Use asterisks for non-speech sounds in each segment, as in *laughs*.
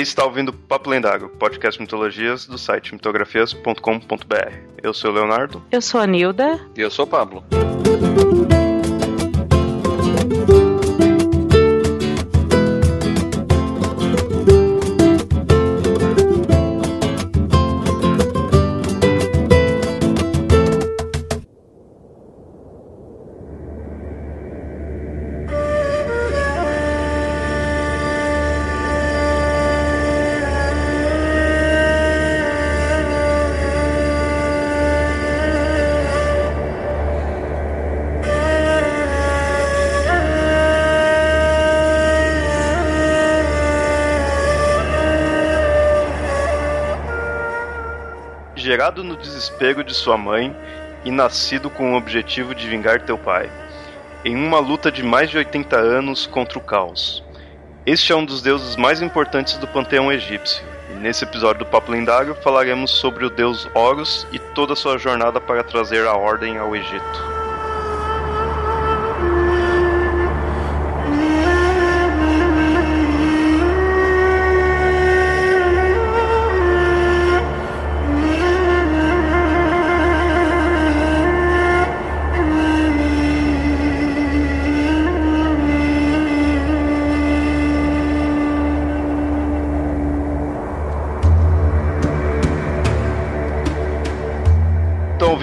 Você está ouvindo Papo Lendário, podcast mitologias do site mitografias.com.br. Eu sou o Leonardo. Eu sou a Nilda. E eu sou o Pablo. Desespero de sua mãe e nascido com o objetivo de vingar teu pai, em uma luta de mais de 80 anos contra o caos. Este é um dos deuses mais importantes do panteão egípcio, e nesse episódio do Papo Lendário falaremos sobre o deus Horus e toda sua jornada para trazer a ordem ao Egito.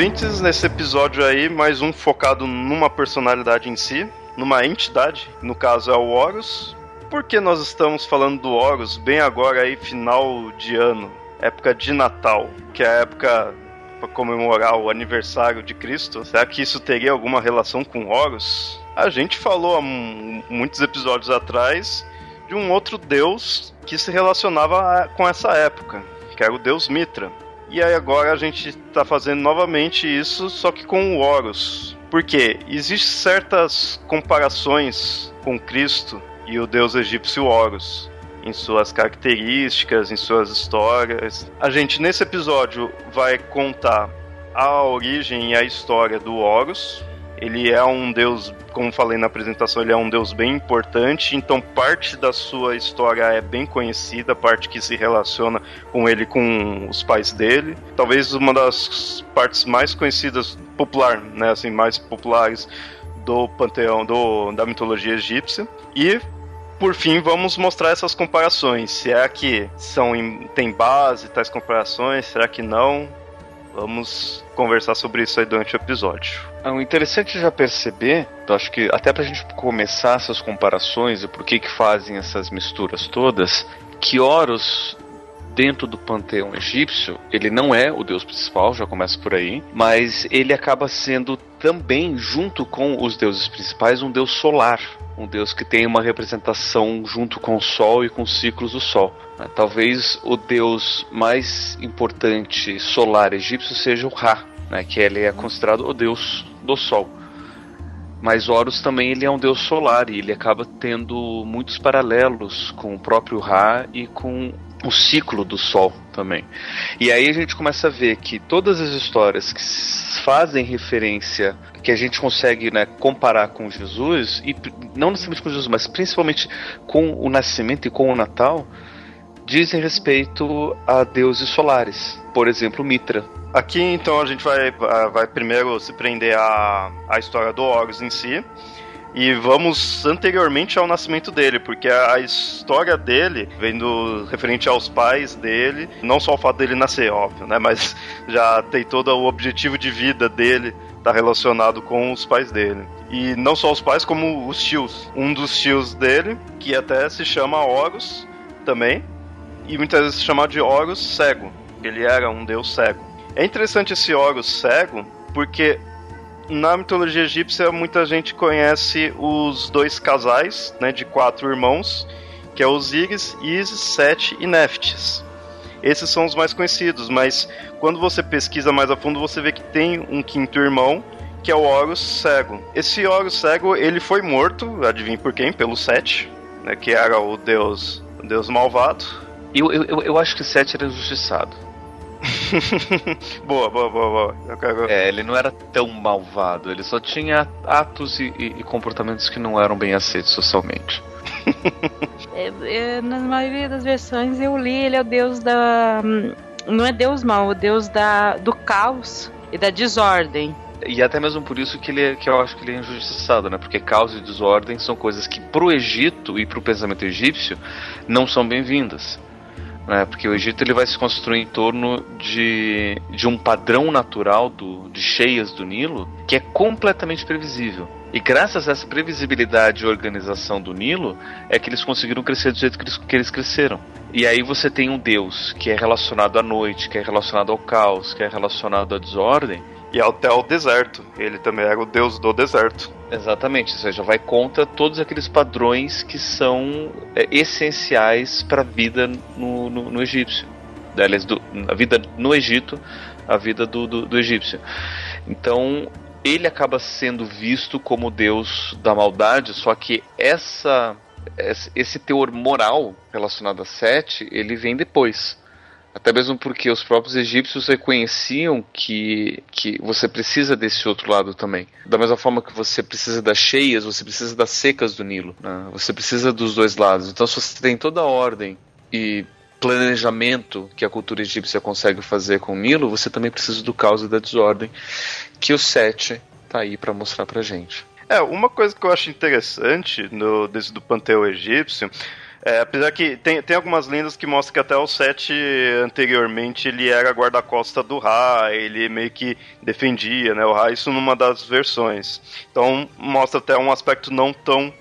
Ouvintes, nesse episódio aí, mais um focado numa personalidade em si, numa entidade, no caso é o Horus. Por que nós estamos falando do Horus bem agora aí, final de ano, época de Natal, que é a época para comemorar o aniversário de Cristo? Será que isso teria alguma relação com Horus? A gente falou há muitos episódios atrás de um outro deus que se relacionava com essa época, que era o deus Mitra. E aí agora a gente está fazendo novamente isso, só que com o Horus. Porque existem certas comparações com Cristo e o deus egípcio Horus, em suas características, em suas histórias. A gente nesse episódio vai contar a origem e a história do Horus. Ele é um deus, como falei na apresentação, ele é um deus bem importante, então parte da sua história é bem conhecida, parte que se relaciona com ele com os pais dele. Talvez uma das partes mais conhecidas, popular, né, assim, mais populares do panteão do, da mitologia egípcia. E por fim, vamos mostrar essas comparações. Será que são tem base tais comparações? Será que não? Vamos conversar sobre isso aí durante o episódio. É o interessante já perceber, eu acho que até pra gente começar essas comparações e por que que fazem essas misturas todas, que Horus dentro do panteão egípcio, ele não é o deus principal, já começa por aí, mas ele acaba sendo também, junto com os deuses principais, um deus solar. Um deus que tem uma representação junto com o Sol e com os ciclos do Sol. Talvez o deus mais importante solar egípcio seja o Ra, né, que ele é considerado o deus do Sol. Mas Horus também ele é um deus solar e ele acaba tendo muitos paralelos com o próprio Ra e com o ciclo do Sol também. E aí a gente começa a ver que todas as histórias que fazem referência, que a gente consegue né, comparar com Jesus, e não necessariamente com Jesus, mas principalmente com o nascimento e com o Natal, dizem respeito a deuses solares. Por exemplo, Mitra. Aqui então a gente vai, vai primeiro se prender à, à história do Horus em si. E vamos anteriormente ao nascimento dele, porque a história dele, vendo referente aos pais dele, não só o fato dele nascer, óbvio, né? Mas *laughs* já tem todo o objetivo de vida dele tá relacionado com os pais dele. E não só os pais, como os tios. Um dos tios dele, que até se chama Horus também, e muitas vezes se chama de Horus cego. Ele era um deus cego. É interessante esse Horus cego, porque na mitologia egípcia, muita gente conhece os dois casais, né, de quatro irmãos, que é Osíris, Isis, Sete e Neftis. Esses são os mais conhecidos, mas quando você pesquisa mais a fundo, você vê que tem um quinto irmão, que é o Horus Cego. Esse Horus Cego, ele foi morto, adivinha por quem? Pelo Sete, né, que era o deus, o deus malvado. Eu, eu, eu acho que Sete era injustiçado. *laughs* boa, boa, boa, boa. Quero... É, ele não era tão malvado, ele só tinha atos e, e, e, comportamentos que não eram bem aceitos socialmente. *laughs* é, é, na maioria das versões eu li, ele é o deus da. Não é deus mal, é o deus da, do caos e da desordem. E até mesmo por isso que, ele é, que eu acho que ele é injustiçado, né? Porque caos e desordem são coisas que pro Egito e pro pensamento egípcio não são bem-vindas. Né? Porque o Egito ele vai se construir em torno de, de um padrão natural do, de cheias do Nilo que é completamente previsível. E graças a essa previsibilidade e organização do Nilo, é que eles conseguiram crescer do jeito que eles, que eles cresceram. E aí você tem um Deus que é relacionado à noite, que é relacionado ao caos, que é relacionado à desordem, e até o deserto. Ele também era o deus do deserto. Exatamente, ou seja, vai contra todos aqueles padrões que são é, essenciais para a vida no, no, no egípcio. Aliás, do, a vida no Egito, a vida do, do, do egípcio. Então, ele acaba sendo visto como deus da maldade, só que essa esse teor moral relacionado a Sete, ele vem depois. Até mesmo porque os próprios egípcios reconheciam que, que você precisa desse outro lado também. Da mesma forma que você precisa das cheias, você precisa das secas do Nilo. Né? Você precisa dos dois lados. Então, se você tem toda a ordem e planejamento que a cultura egípcia consegue fazer com o Nilo, você também precisa do caos e da desordem que o Sete tá aí para mostrar pra gente. É, uma coisa que eu acho interessante no, desse do panteão egípcio é, apesar que tem, tem algumas lendas que mostram que até o Sete anteriormente ele era guarda-costa do Ra, ele meio que defendia né, o Ra, isso numa das versões. Então mostra até um aspecto não tão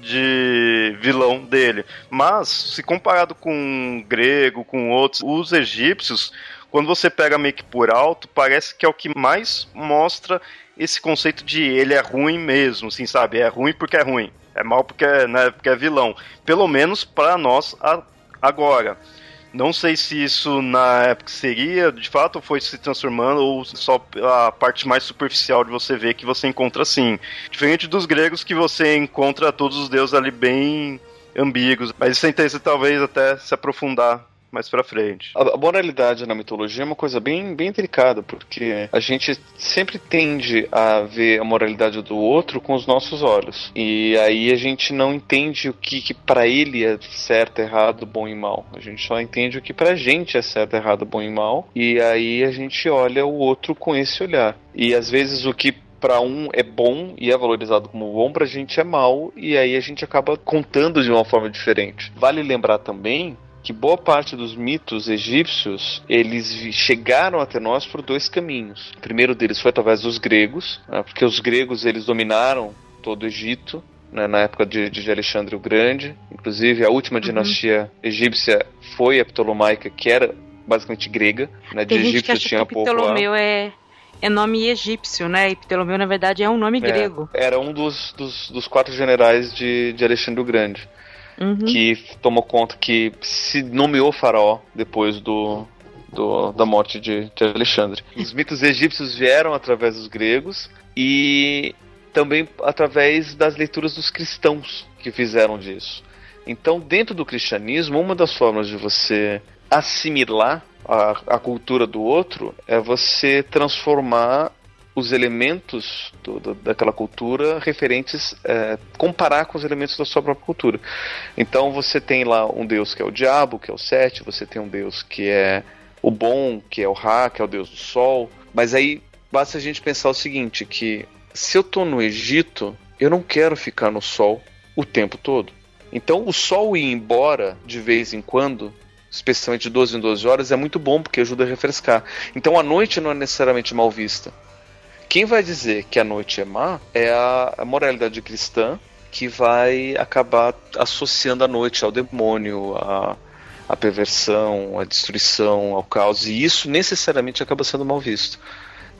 de vilão dele. Mas, se comparado com o grego, com outros, os egípcios, quando você pega meio que por alto, parece que é o que mais mostra esse conceito de ele é ruim mesmo, assim, sabe? É ruim porque é ruim. É mal porque é, né, porque é vilão. Pelo menos para nós a, agora. Não sei se isso na época seria, de fato, foi se transformando ou só a parte mais superficial de você ver que você encontra assim. Diferente dos gregos que você encontra todos os deuses ali bem ambíguos. Mas isso é interessante talvez até se aprofundar mais pra frente. A, moralidade na mitologia é uma coisa bem, bem delicada, porque a gente sempre tende a ver a moralidade do outro com os nossos olhos. E aí a gente não entende o que, que para ele é certo, errado, bom e mal. A gente só entende o que pra gente é certo, errado, bom e mal. E aí a gente olha o outro com esse olhar. E às vezes o que para um é bom e é valorizado como bom, pra gente é mal, e aí a gente acaba contando de uma forma diferente. Vale lembrar também que boa parte dos mitos egípcios eles chegaram até nós por dois caminhos. O primeiro deles foi através dos gregos, né, porque os gregos eles dominaram todo o Egito né, na época de, de, Alexandre o Grande. Inclusive a última uhum. dinastia egípcia foi a Ptolomaica, que era basicamente grega. Né, de Tem Egito que acha tinha que Ptolomeu é é nome egípcio, né? E Ptolomeu, na verdade, é um nome é, grego. Era um dos, dos, dos quatro generais de, de Alexandre o Grande uhum. que tomou conta que se nomeou faraó depois do, do, da morte de, de Alexandre. Os mitos egípcios vieram através dos gregos e também através das leituras dos cristãos que fizeram disso. Então, dentro do cristianismo, uma das formas de você assimilar a, a cultura do outro é você transformar os elementos do, do, daquela cultura referentes, é, comparar com os elementos da sua própria cultura. Então você tem lá um deus que é o diabo, que é o Sete, você tem um deus que é o bom, que é o Ra, que é o deus do sol. Mas aí basta a gente pensar o seguinte, que se eu estou no Egito, eu não quero ficar no sol o tempo todo. Então o sol ir embora de vez em quando especialmente de 12 em 12 horas, é muito bom porque ajuda a refrescar. Então a noite não é necessariamente mal vista. Quem vai dizer que a noite é má é a, a moralidade cristã que vai acabar associando a noite ao demônio, a, a perversão, a destruição, ao caos, e isso necessariamente acaba sendo mal visto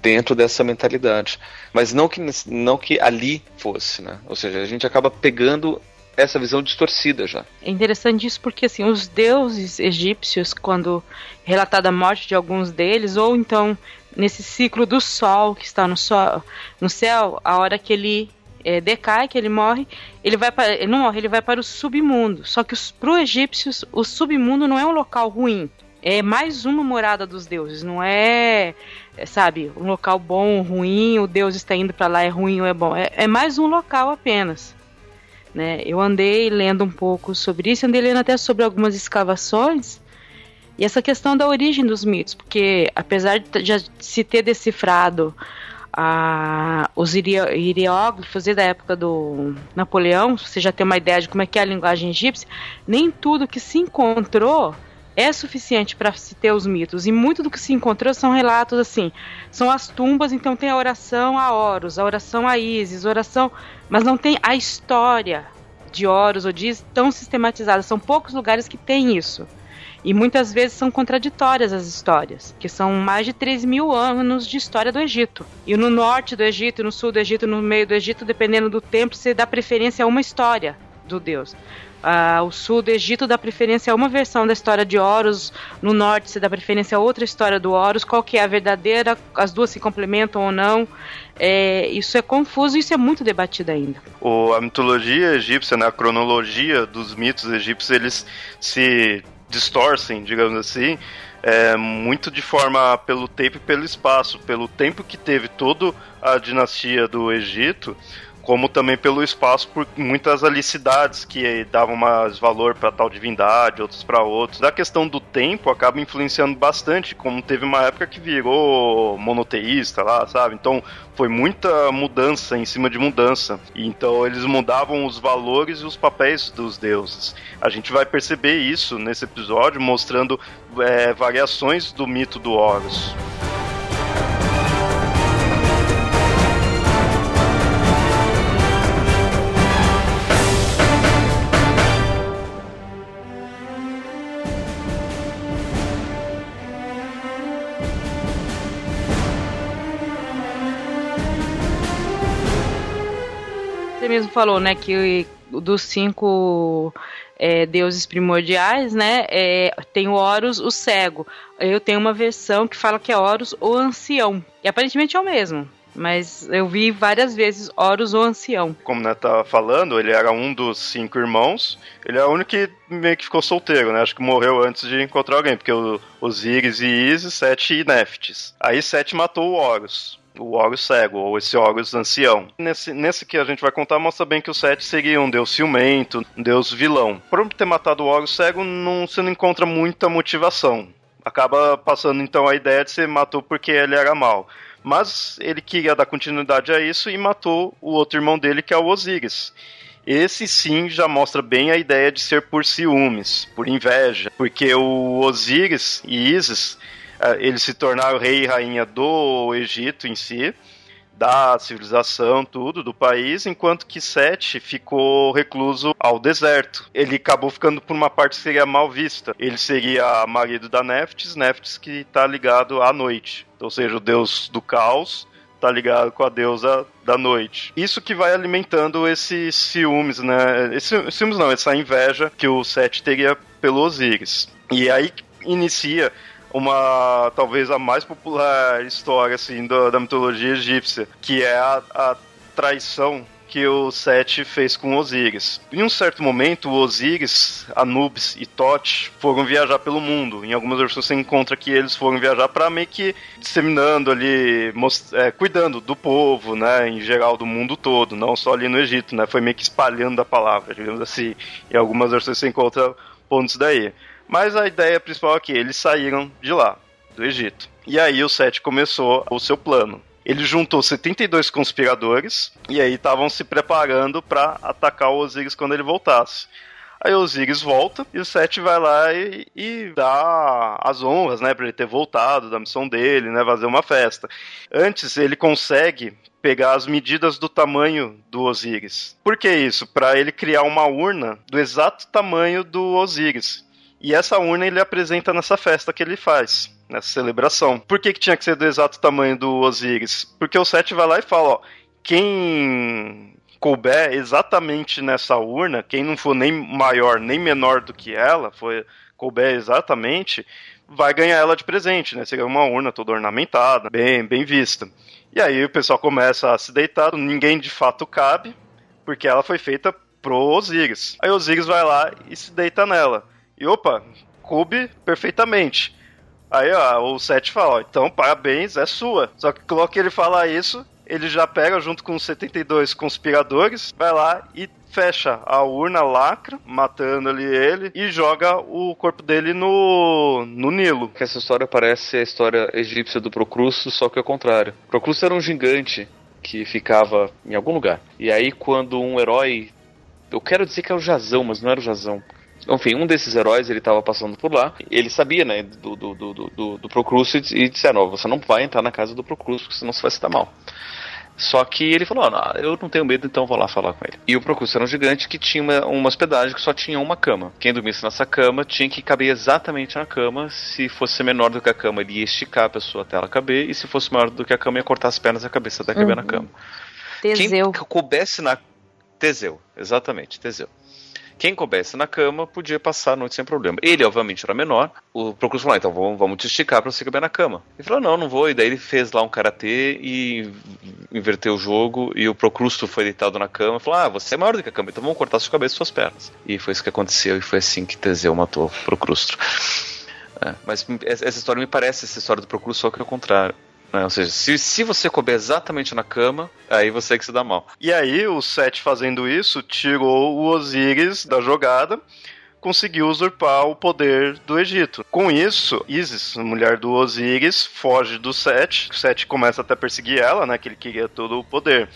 dentro dessa mentalidade. Mas não que, não que ali fosse, né? Ou seja, a gente acaba pegando essa visão distorcida já. É interessante isso porque assim, os deuses egípcios, quando relatada a morte de alguns deles, ou então nesse ciclo do sol que está no, sol, no céu, a hora que ele é, decai, que ele morre, ele vai para, ele não morre, ele vai para o submundo. Só que para os egípcios, o submundo não é um local ruim. É mais uma morada dos deuses, não é, é sabe, um local bom ou ruim, o deus está indo para lá, é ruim ou é bom. É, é mais um local apenas. Né? Eu andei lendo um pouco sobre isso, andei lendo até sobre algumas escavações e essa questão da origem dos mitos, porque apesar de já se ter decifrado ah, os hieróglifos da época do Napoleão, você já tem uma ideia de como é que é a linguagem egípcia, nem tudo que se encontrou é suficiente para se ter os mitos. E muito do que se encontrou são relatos assim. São as tumbas, então tem a oração a Horus, a oração a Isis, a oração. Mas não tem a história de Horus ou de Isis tão sistematizada. São poucos lugares que tem isso. E muitas vezes são contraditórias as histórias, que são mais de 3 mil anos de história do Egito. E no norte do Egito, no sul do Egito, no meio do Egito, dependendo do tempo, você dá preferência a uma história do Deus. Uh, o sul do Egito dá preferência a uma versão da história de Horus, no norte se dá preferência a outra história do Horus, qual que é a verdadeira, as duas se complementam ou não. É, isso é confuso e isso é muito debatido ainda. O, a mitologia egípcia, né, a cronologia dos mitos egípcios, eles se distorcem, digamos assim, é, muito de forma pelo tempo e pelo espaço. Pelo tempo que teve toda a dinastia do Egito, como também pelo espaço por muitas alicidades que davam mais valor para tal divindade, outros para outros. Da questão do tempo acaba influenciando bastante, como teve uma época que virou monoteísta lá, sabe? Então foi muita mudança em cima de mudança. Então eles mudavam os valores e os papéis dos deuses. A gente vai perceber isso nesse episódio, mostrando é, variações do mito do Horus. Mesmo falou, né, que dos cinco é, deuses primordiais, né, é, tem o Horus, o cego. Eu tenho uma versão que fala que é Horus, o ancião. E aparentemente é o mesmo. Mas eu vi várias vezes Horus, o ancião. Como né, tá falando, ele era um dos cinco irmãos. Ele é o único que meio que ficou solteiro, né? Acho que morreu antes de encontrar alguém, porque o, Osiris e Isis, Sete e Neftis. Aí Sete matou o Horus o Horus cego, ou esse Horus ancião. Nesse, nesse que a gente vai contar, mostra bem que o Sete seria um deus ciumento, um deus vilão. Por ter matado o Horus cego, não, você não encontra muita motivação. Acaba passando então a ideia de ser matou porque ele era mal. Mas ele queria dar continuidade a isso e matou o outro irmão dele, que é o Osíris. Esse sim já mostra bem a ideia de ser por ciúmes, por inveja, porque o Osíris e Isis é, eles se tornaram rei e rainha do Egito em si, da civilização, tudo, do país, enquanto que Sete ficou recluso ao deserto. Ele acabou ficando por uma parte que seria mal vista. Ele seria marido da Neftis, Neftis que está ligado à noite, ou seja, o deus do caos tá ligado com a deusa da noite. Isso que vai alimentando esses ciúmes, né? Esse, ciúmes não, essa inveja que o Sete teria pelo Osíris. E aí inicia uma talvez a mais popular história assim da, da mitologia egípcia, que é a, a traição que o Sete fez com Osíris. Em um certo momento, Osíris, Anubis e Tote foram viajar pelo mundo. Em algumas versões você encontra que eles foram viajar para meio que disseminando ali, é, cuidando do povo, né, em geral do mundo todo, não só ali no Egito, né, foi meio que espalhando a palavra, digamos assim. Em algumas versões você encontra pontos daí. Mas a ideia principal é que eles saíram de lá, do Egito. E aí o Sete começou o seu plano. Ele juntou 72 conspiradores e aí estavam se preparando para atacar o Osíris quando ele voltasse. Aí o Osíris volta e o Sete vai lá e, e, dá as honras, né, para ele ter voltado da missão dele, né, fazer uma festa. Antes ele consegue pegar as medidas do tamanho do Osíris. Por que isso? Para ele criar uma urna do exato tamanho do Osíris. E essa urna ele apresenta nessa festa que ele faz, nessa celebração. Por que, que tinha que ser do exato tamanho do Osíris? Porque o Sete vai lá e fala, ó, quem couber exatamente nessa urna, quem não for nem maior nem menor do que ela, foi couber exatamente, vai ganhar ela de presente, né? Seria uma urna toda ornamentada, bem, bem vista. E aí o pessoal começa a se deitar, ninguém de fato cabe, porque ela foi feita pro Osíris. Aí o Osíris vai lá e se deita nela. E opa, coube perfeitamente. Aí ó, o Seth fala, ó, então parabéns, é sua. Só que que ele fala isso, ele já pega junto com os 72 conspiradores, vai lá e fecha a urna, lacra, matando ali ele e joga o corpo dele no, no Nilo. Essa história parece a história egípcia do Procrusto, só que ao contrário. Procrusto era um gigante que ficava em algum lugar. E aí quando um herói, eu quero dizer que era o Jazão, mas não era o Jazão. Enfim, um desses heróis ele estava passando por lá. Ele sabia, né, do, do, do, do, do Procrusto e disseram: oh, você não vai entrar na casa do Procrusto, senão você vai se dar mal. Só que ele falou: ah, eu não tenho medo, então vou lá falar com ele. E o Procurso era um gigante que tinha uma, uma hospedagem que só tinha uma cama. Quem dormisse nessa cama tinha que caber exatamente na cama. Se fosse menor do que a cama, ele ia esticar a pessoa até ela caber. E se fosse maior do que a cama, ia cortar as pernas e a cabeça até caber uhum. na cama. Teseu. Quem coubesse na. Teseu, exatamente, Teseu. Quem coubesse na cama podia passar a noite sem problema. Ele, obviamente, era menor. O Procurso falou: ah, então vamos, vamos te esticar pra você caber na cama. Ele falou: não, não vou. E daí ele fez lá um karatê e inverteu o jogo. E o Procrusto foi deitado na cama e falou: ah, você é maior do que a cama, então vamos cortar sua cabeça e suas pernas. E foi isso que aconteceu. E foi assim que Teseu matou o Procrusto. É, mas essa história me parece essa história do Procrusto, só que é o contrário. Né? Ou seja, se, se você couber exatamente na cama, aí você é que se dá mal. E aí, o Seth fazendo isso, tirou o Osíris da jogada conseguiu usurpar o poder do Egito. Com isso, Isis, mulher do Osíris, foge do Seth. O Seth começa até a perseguir ela, né? Que ele queria todo o poder.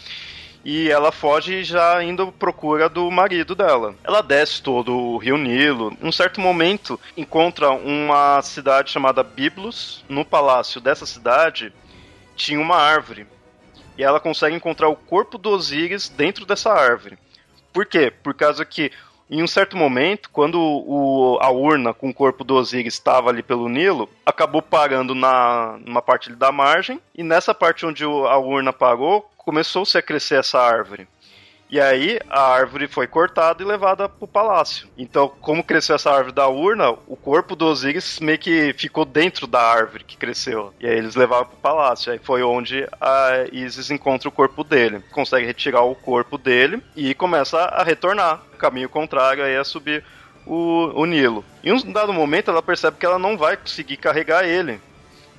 E ela foge já indo procura do marido dela. Ela desce todo o rio Nilo. Em um certo momento, encontra uma cidade chamada Biblos. No palácio dessa cidade, tinha uma árvore. E ela consegue encontrar o corpo do Osíris dentro dessa árvore. Por quê? Por causa que em um certo momento, quando o, a urna com o corpo do Osíris estava ali pelo Nilo, acabou parando na numa parte da margem, e nessa parte onde a urna parou, começou-se a crescer essa árvore. E aí a árvore foi cortada e levada para o palácio. Então, como cresceu essa árvore da urna, o corpo do Osíris meio que ficou dentro da árvore que cresceu. E aí eles levaram para o palácio. Aí foi onde a Isis encontra o corpo dele. Consegue retirar o corpo dele e começa a retornar. Caminho contrário aí é subir o, o Nilo. Em um dado momento ela percebe que ela não vai conseguir carregar ele.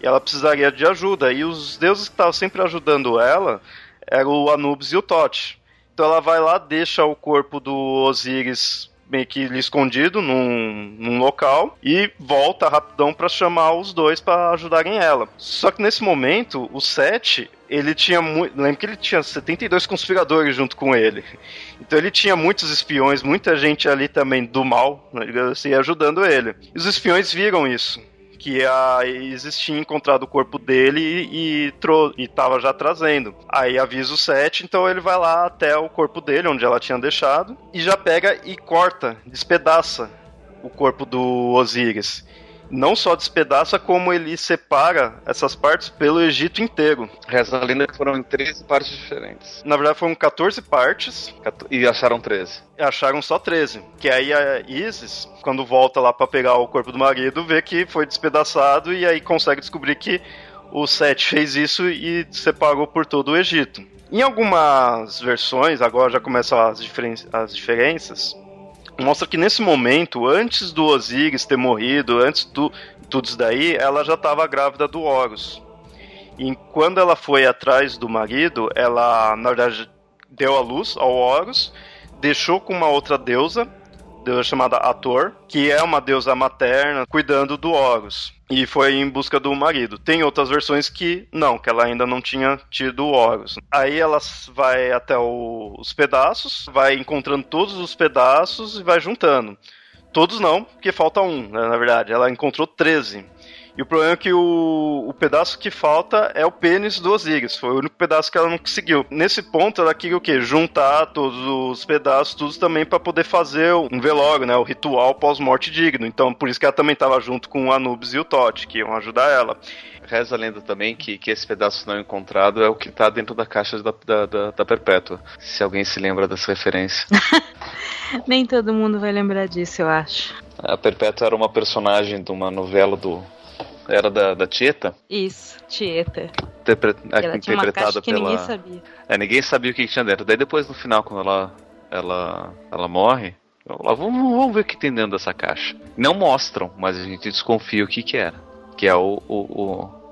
E ela precisaria de ajuda. E os deuses que estavam sempre ajudando ela eram o Anubis e o Tote. Então ela vai lá, deixa o corpo do Osiris meio que escondido num, num local e volta rapidão para chamar os dois para ajudarem ela. Só que nesse momento, o Sete, ele tinha muito. Lembra que ele tinha 72 conspiradores junto com ele. *laughs* Então ele tinha muitos espiões, muita gente ali também do mal, né, assim, ajudando ele. E os espiões viram isso que a Isis tinha encontrado o corpo dele e, e, tava já trazendo. Aí avisa o Seth, então ele vai lá até o corpo dele, onde ela tinha deixado, e já pega e corta, despedaça o corpo do Osíris não só despedaça, como ele separa essas partes pelo Egito inteiro. Reza a lenda que foram em 13 partes diferentes. Na verdade, foram 14 partes. E acharam 13. E acharam só 13. Que aí a Isis, quando volta lá para pegar o corpo do marido, vê que foi despedaçado e aí consegue descobrir que o Sete fez isso e separou por todo o Egito. Em algumas versões, agora já começam as, diferen as diferenças, mostra que nesse momento, antes do Osiris ter morrido, antes do tudo isso daí, ela já estava grávida do Horus. E quando ela foi atrás do marido, ela, na verdade, deu a luz ao Horus, deixou com uma outra deusa, deusa chamada Ator, que é uma deusa materna, cuidando do Horus e foi em busca do marido. Tem outras versões que não, que ela ainda não tinha tido Horus. Aí ela vai até o, os pedaços, vai encontrando todos os pedaços e vai juntando. Todos não, porque falta um, né, na verdade. Ela encontrou 13. E o problema é que o, o pedaço que falta é o pênis do Osiris. Foi o único pedaço que ela não conseguiu. Nesse ponto, ela queria o quê? Juntar todos os pedaços, todos também para poder fazer um velório, né? O ritual pós-morte digno. Então, por isso que ela também estava junto com o Anubis e o Tote, que iam ajudar ela. Reza a lenda também que, que esse pedaço não encontrado é o que está dentro da caixa da, da, da, da Perpétua. Se alguém se lembra dessa referência. *laughs* Nem todo mundo vai lembrar disso, eu acho. A Perpétua era uma personagem de uma novela do era da, da Tieta? Isso, Tieta. Interpre... Ela interpretada que pela. Ninguém sabia. É, ninguém sabia o que, tinha dentro. Daí depois no final, quando ela, ela, ela morre, vamos, vamos ver o que tem dentro dessa caixa. Não mostram, mas a gente desconfia o que, que era. Que é o, o, o,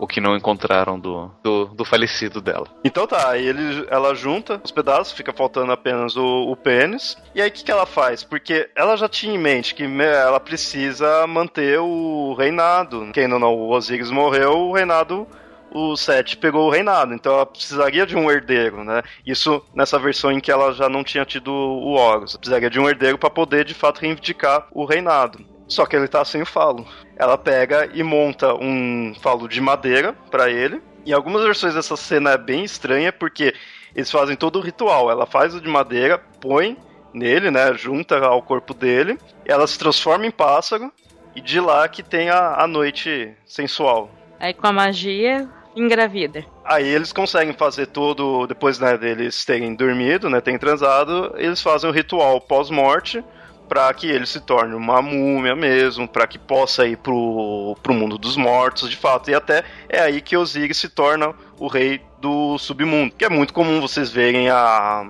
o que não encontraram do, do, do falecido dela. Então tá, aí ele, ela junta os pedaços, fica faltando apenas o, o pênis. E aí o que, que ela faz? Porque ela já tinha em mente que ela precisa manter o reinado. Quem não, não, o Osiris morreu, o reinado o Seth pegou o reinado, então ela precisaria de um herdeiro, né? Isso nessa versão em que ela já não tinha tido o Horus. Precisaria de um herdeiro para poder de fato reivindicar o reinado. Só que ele tá sem o falo. Ela pega e monta um falo de madeira para ele. Em algumas versões dessa cena é bem estranha porque eles fazem todo o ritual. Ela faz o de madeira, põe nele, né, junta ao corpo dele, ela se transforma em pássaro e de lá que tem a, a noite sensual. Aí com a magia engravida. Aí eles conseguem fazer todo, depois né, deles terem dormido, né, terem transado, eles fazem o ritual pós-morte para que ele se torne uma múmia mesmo, para que possa ir pro, pro mundo dos mortos, de fato. E até é aí que Osiris se torna o rei do submundo, que é muito comum vocês verem a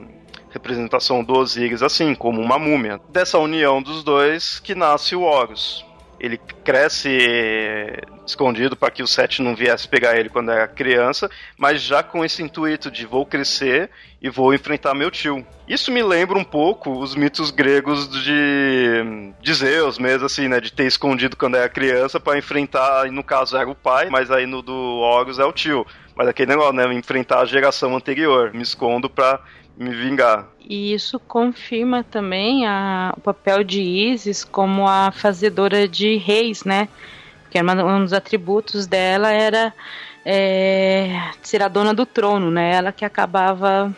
representação do Osiris assim, como uma múmia. Dessa união dos dois que nasce o Horus ele cresce escondido para que o Seth não viesse pegar ele quando era criança, mas já com esse intuito de vou crescer e vou enfrentar meu tio. Isso me lembra um pouco os mitos gregos de, de Zeus mesmo, assim, né? De ter escondido quando era criança para enfrentar, no caso era o pai, mas aí no do Horus é o tio. Mas aquele negócio, né? Enfrentar a geração anterior. Me escondo pra me vingar. E isso confirma também a, o papel de Isis como a fazedora de reis, né? Que um dos atributos dela era é, ser a dona do trono, né? Ela que acabava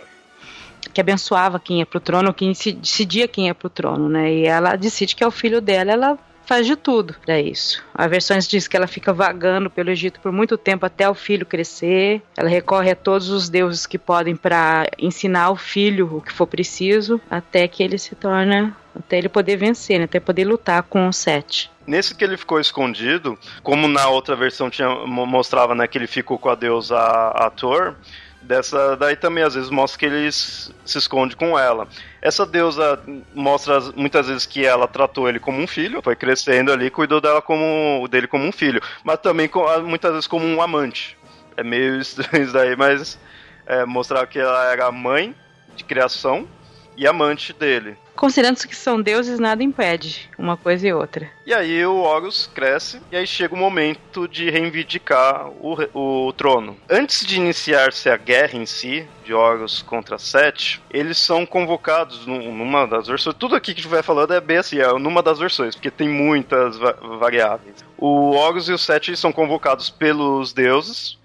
que abençoava quem ia pro trono, quem decidia quem ia pro trono, né? E ela decide que é o filho dela, ela faz de tudo para isso. A versões diz que ela fica vagando pelo Egito por muito tempo até o filho crescer. Ela recorre a todos os deuses que podem para ensinar o filho o que for preciso, até que ele se torna, até ele poder vencer, né? até poder lutar com o Sete. Nesse que ele ficou escondido, como na outra versão tinha, mostrava né, que ele ficou com a deusa Ator, Dessa daí também às vezes mostra que ele se esconde com ela. Essa deusa mostra muitas vezes que ela tratou ele como um filho, foi crescendo ali, cuidou dela como dele como um filho, mas também muitas vezes como um amante. É meio *laughs* estranho isso daí, mas é, mostrar que ela era mãe de criação e amante dele. Considerando que são deuses, nada impede uma coisa e outra. E aí o Horus cresce, e aí chega o momento de reivindicar o, o trono. Antes de iniciar-se a guerra em si, de Horus contra Sete, eles são convocados numa das versões. Tudo aqui que a gente vai falando é bem assim, é numa das versões, porque tem muitas va variáveis. O Horus e o Sete são convocados pelos deuses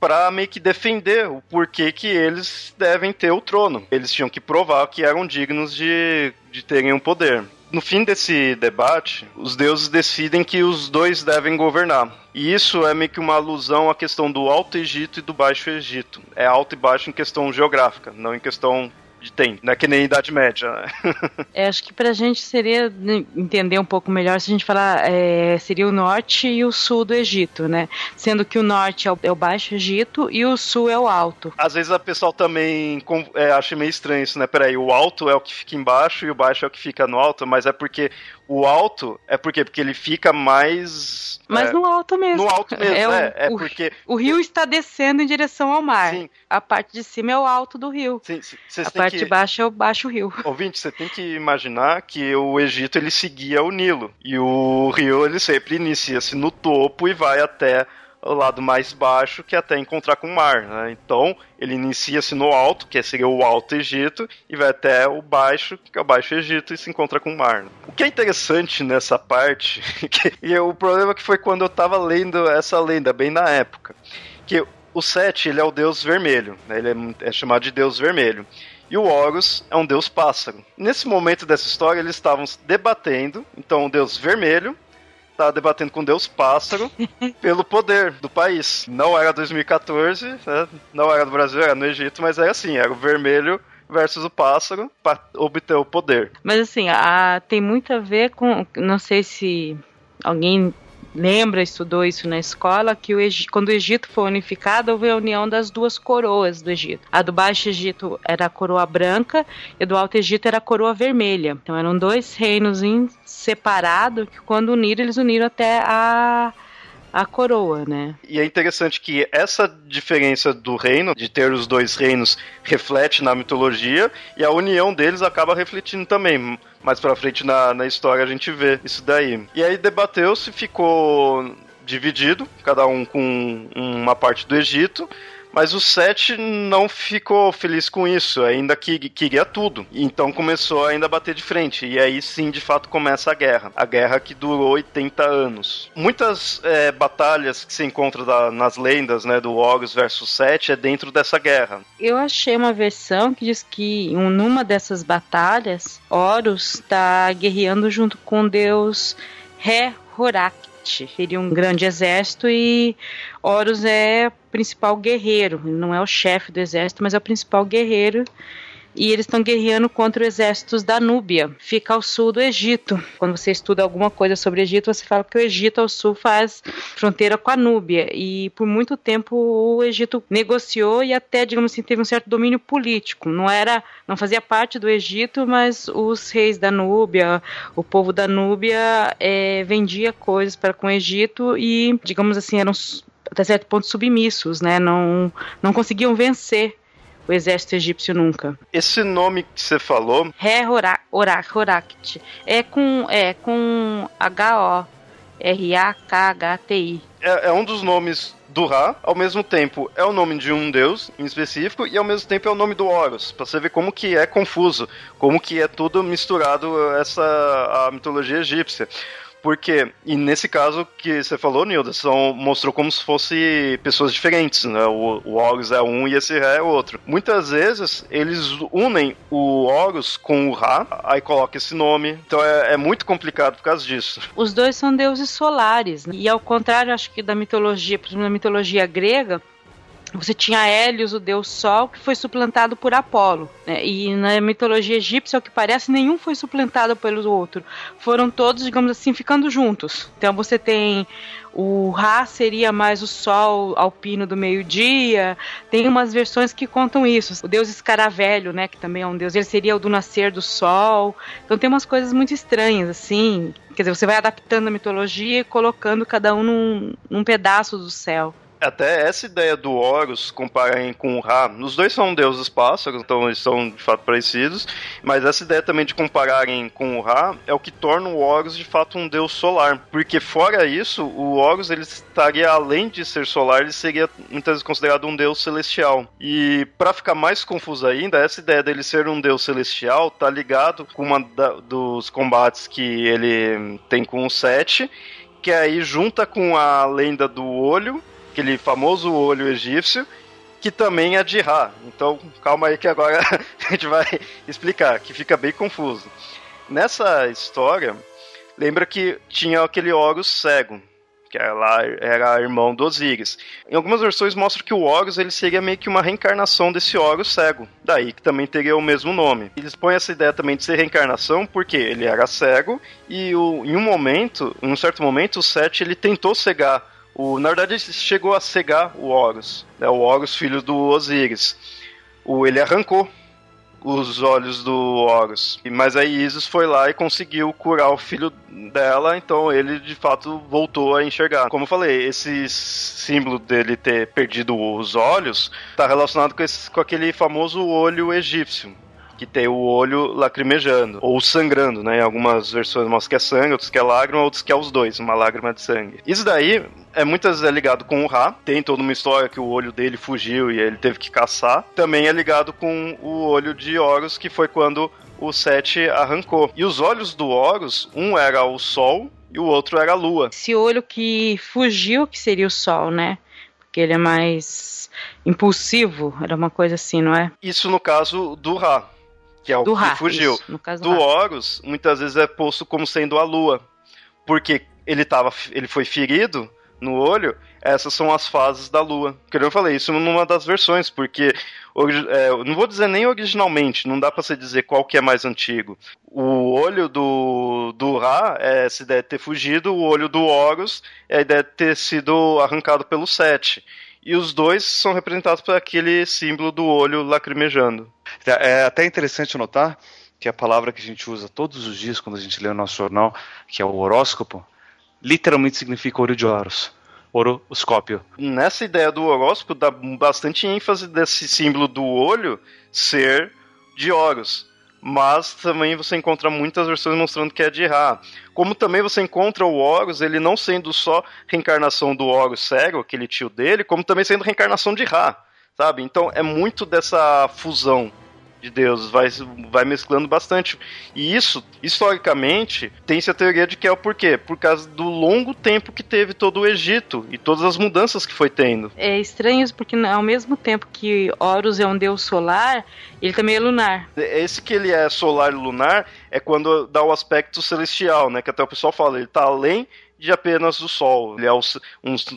para meio que defender o porquê que eles devem ter o trono. Eles tinham que provar que eram dignos de, de terem o um poder. No fim desse debate, os deuses decidem que os dois devem governar. E isso é meio que uma alusão à questão do Alto Egito e do Baixo Egito. É alto e baixo em questão geográfica, não em questão de tempo, não é que nem Idade Média. Né? *laughs* é, acho que pra gente seria né, entender um pouco melhor se a gente falar é, seria o norte e o sul do Egito, né? Sendo que o norte é o, é o Baixo Egito e o sul é o Alto. Às vezes a pessoa também é, acha meio estranho isso, né? Peraí, o alto é o que fica embaixo e o baixo é o que fica no alto, mas é porque o alto é porque porque ele fica mais mas é, no alto mesmo. No alto mesmo, é, o, é, é porque o rio está descendo em direção ao mar. Sim. A parte de cima é o alto do rio. Sim, a parte que... de baixo é o baixo rio. *laughs* Ouvinte, você tem que imaginar que o Egito ele seguia o Nilo e o rio ele sempre inicia-se no topo e vai até o lado mais baixo, que é até encontrar com o mar. Né? Então, ele inicia-se no alto, que seria o Alto Egito, e vai até o baixo, que é o Baixo Egito, e se encontra com o mar. Né? O que é interessante nessa parte, *laughs* e o problema que foi quando eu estava lendo essa lenda, bem na época, que o Sete ele é o deus vermelho, né? ele é, é chamado de deus vermelho. E o Horus é um deus pássaro. Nesse momento dessa história, eles estavam debatendo. Então, o deus vermelho tá debatendo com Deus Pássaro *laughs* pelo poder do país. Não era 2014, né? não era do Brasil, era no Egito, mas era assim, era o vermelho versus o pássaro para obter o poder. Mas assim, a, tem muito a ver com, não sei se alguém lembra, estudou isso na escola, que o Egito, quando o Egito foi unificado, houve a união das duas coroas do Egito. A do Baixo Egito era a coroa branca e a do Alto Egito era a coroa vermelha. Então eram dois reinos separados que quando uniram, eles uniram até a a coroa, né? E é interessante que essa diferença do reino, de ter os dois reinos, reflete na mitologia e a união deles acaba refletindo também. Mais pra frente na, na história a gente vê isso daí. E aí debateu-se, ficou dividido, cada um com uma parte do Egito. Mas o Sete não ficou feliz com isso, ainda que queria tudo. Então começou ainda a bater de frente. E aí sim, de fato, começa a guerra. A guerra que durou 80 anos. Muitas é, batalhas que se encontram da, nas lendas, né, do Horus versus Sete, é dentro dessa guerra. Eu achei uma versão que diz que um, numa dessas batalhas, Horus está guerreando junto com o deus Seria um grande exército e Horus é o principal guerreiro. Ele não é o chefe do exército, mas é o principal guerreiro e eles estão guerreando contra os exércitos da Núbia, fica ao sul do Egito. Quando você estuda alguma coisa sobre o Egito, você fala que o Egito ao sul faz fronteira com a Núbia e por muito tempo o Egito negociou e até, digamos assim, teve um certo domínio político. Não era, não fazia parte do Egito, mas os reis da Núbia, o povo da Núbia é, vendia coisas para com o Egito e, digamos assim, eram até certo ponto submissos, né? Não, não conseguiam vencer o exército egípcio nunca. Esse nome que você falou. Ré Horact. É com, é com H-O-R-A-K-H-T-I. É, é um dos nomes do Ra, ao mesmo tempo é o nome de um deus em específico e ao mesmo tempo é o nome do Horus, para você ver como que é confuso, como que é tudo misturado essa a mitologia egípcia. Porque, e nesse caso que você falou, Nilda, são, mostrou como se fossem pessoas diferentes, né? O, o Horus é um e esse Ré é outro. Muitas vezes eles unem o Horus com o Ra, aí coloca esse nome. Então é, é muito complicado por causa disso. Os dois são deuses solares. Né? E ao contrário, acho que da mitologia, por exemplo, na mitologia grega, você tinha Hélios, o deus Sol, que foi suplantado por Apolo. Né? E na mitologia egípcia, ao que parece, nenhum foi suplantado pelo outro. Foram todos, digamos assim, ficando juntos. Então você tem o Ra seria mais o sol alpino do meio-dia. Tem umas versões que contam isso. O deus escaravelho, né, que também é um deus, ele seria o do nascer do sol. Então tem umas coisas muito estranhas assim. Quer dizer, você vai adaptando a mitologia e colocando cada um num, num pedaço do céu. Até essa ideia do Horus compararem com o Ra, os dois são deuses pássaros, então eles são de fato parecidos, mas essa ideia também de compararem com o Ra é o que torna o Horus de fato um deus solar, porque fora isso, o Horus ele estaria além de ser solar, ele seria muitas vezes considerado um deus celestial. E para ficar mais confuso ainda, essa ideia dele ser um deus celestial tá ligado com uma da, dos combates que ele tem com o Sete, que aí junta com a lenda do olho aquele famoso olho egípcio, que também é de Ra. Então, calma aí que agora *laughs* a gente vai explicar, que fica bem confuso. Nessa história, lembra que tinha aquele Horus cego, que lá, era irmão do Osíris. Em algumas versões mostra que o Horus ele seria meio que uma reencarnação desse Horus cego, daí que também teria o mesmo nome. Eles põem essa ideia também de ser reencarnação porque ele era cego e o, em um momento, em um certo momento, o Sete ele tentou cegar o, na verdade, chegou a cegar o Horus, né, o Horus, filho do Osíris. O, ele arrancou os olhos do Horus. Mas aí Isis foi lá e conseguiu curar o filho dela, então ele de fato voltou a enxergar. Como eu falei, esse símbolo dele ter perdido os olhos está relacionado com, esse, com aquele famoso olho egípcio que tem o olho lacrimejando, ou sangrando, né? Em algumas versões mostra que é sangue, outras que é lágrima, outras que é os dois, uma lágrima de sangue. Isso daí é muitas vezes é ligado com o Ra, tem toda uma história que o olho dele fugiu e ele teve que caçar. Também é ligado com o olho de Horus, que foi quando o Sete arrancou. E os olhos do Horus, um era o Sol e o outro era a Lua. Esse olho que fugiu, que seria o Sol, né? Porque ele é mais impulsivo, era uma coisa assim, não é? Isso no caso do Ra que é o do que Ra, fugiu. Isso, no caso do, do Horus, muitas vezes é posto como sendo a lua. Porque ele, tava, ele foi ferido no olho, essas são as fases da lua. Que eu falei, isso numa das versões, porque é, não vou dizer nem originalmente, não dá para você dizer qual que é mais antigo. O olho do, do Ra é se deve ter fugido, o olho do Horus é deve ter sido arrancado pelo Sete. E os dois são representados por aquele símbolo do olho lacrimejando. É, é até interessante notar que a palavra que a gente usa todos os dias quando a gente lê o nosso jornal, que é o horóscopo, literalmente significa olho de Horus. horoscópio. Nessa ideia do horóscopo, dá bastante ênfase desse símbolo do olho ser de Horus. Mas também você encontra muitas versões mostrando que é de Ra. Como também você encontra o Horus, ele não sendo só reencarnação do Horus cego, aquele tio dele, como também sendo reencarnação de Ra, sabe? Então é muito dessa fusão de Deus, vai, vai mesclando bastante. E isso, historicamente, tem-se a teoria de que é o porquê? Por causa do longo tempo que teve todo o Egito e todas as mudanças que foi tendo. É estranho isso porque ao mesmo tempo que Horus é um deus solar, ele também é lunar. Esse que ele é solar e lunar é quando dá o aspecto celestial, né? Que até o pessoal fala, ele tá além de apenas o Sol. Ele é um,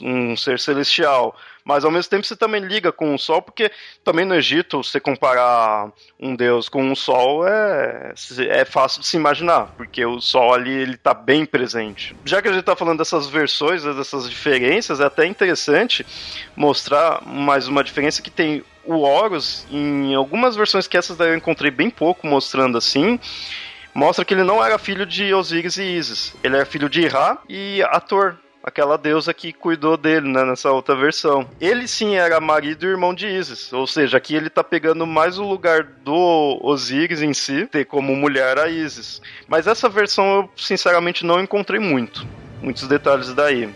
um ser celestial mas ao mesmo tempo você também liga com o Sol, porque também no Egito, você comparar um deus com um Sol é, é fácil de se imaginar, porque o Sol ali ele tá bem presente. Já que a gente tá falando dessas versões, dessas diferenças, é até interessante mostrar mais uma diferença que tem o Horus, em algumas versões que essas daí eu encontrei bem pouco mostrando assim, mostra que ele não era filho de Osíris e Isis. Ele era filho de Ra e Ator, aquela deusa que cuidou dele, né, nessa outra versão. Ele sim era marido e irmão de Isis, ou seja, aqui ele tá pegando mais o lugar do Osíris em si, ter como mulher a Isis. Mas essa versão eu sinceramente não encontrei muito, muitos detalhes daí.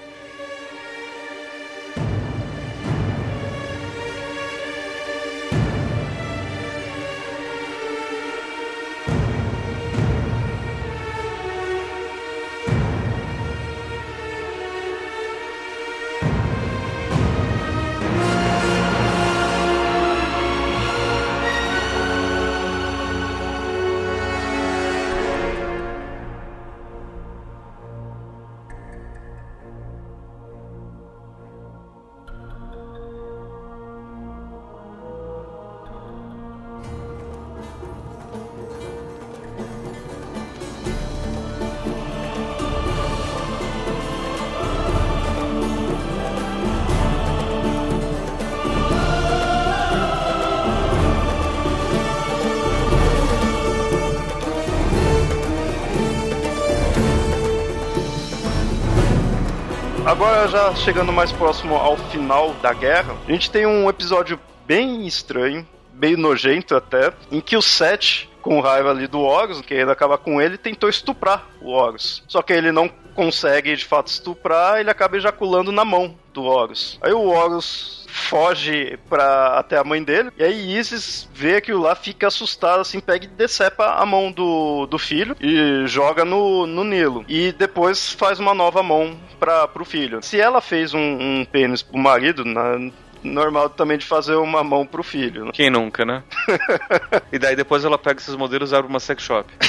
Agora, já chegando mais próximo ao final da guerra, a gente tem um episódio bem estranho, bem nojento até, em que o Seth, com raiva ali do Horus, querendo acabar com ele, tentou estuprar o Horus. Só que ele não consegue de fato estuprar, ele acaba ejaculando na mão do Horus. Aí o Horus foge pra, até a mãe dele, e aí Isis vê aquilo lá, fica assustado, assim, pega e decepa a mão do, do filho e joga no, no Nilo. E depois faz uma nova mão para pro filho. Se ela fez um, um pênis pro marido, na, normal também de fazer uma mão pro filho. Né? Quem nunca, né? *laughs* e daí depois ela pega esses modelos e abre uma sex shop. *laughs*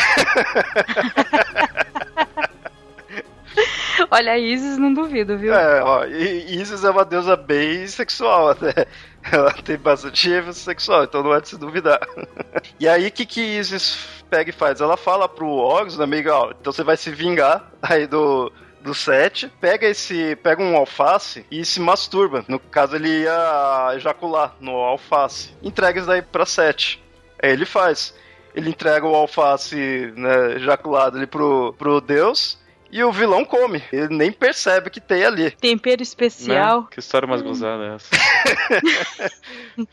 *laughs* Olha, Isis não duvido, viu? É, ó, Isis é uma deusa bem sexual até. *laughs* Ela tem bastante ênfase sexual, então não é de se duvidar. *laughs* e aí, o que, que Isis pega e faz? Ela fala pro Horus, né, amiga, ó, então você vai se vingar aí do, do set, pega esse. pega um alface e se masturba. No caso, ele ia ejacular no alface. Entrega isso daí pra Sete. Aí ele faz. Ele entrega o alface né, ejaculado ali pro, pro deus e o vilão come. Ele nem percebe que tem ali. Tempero especial. Né? Que história mais gozada é essa?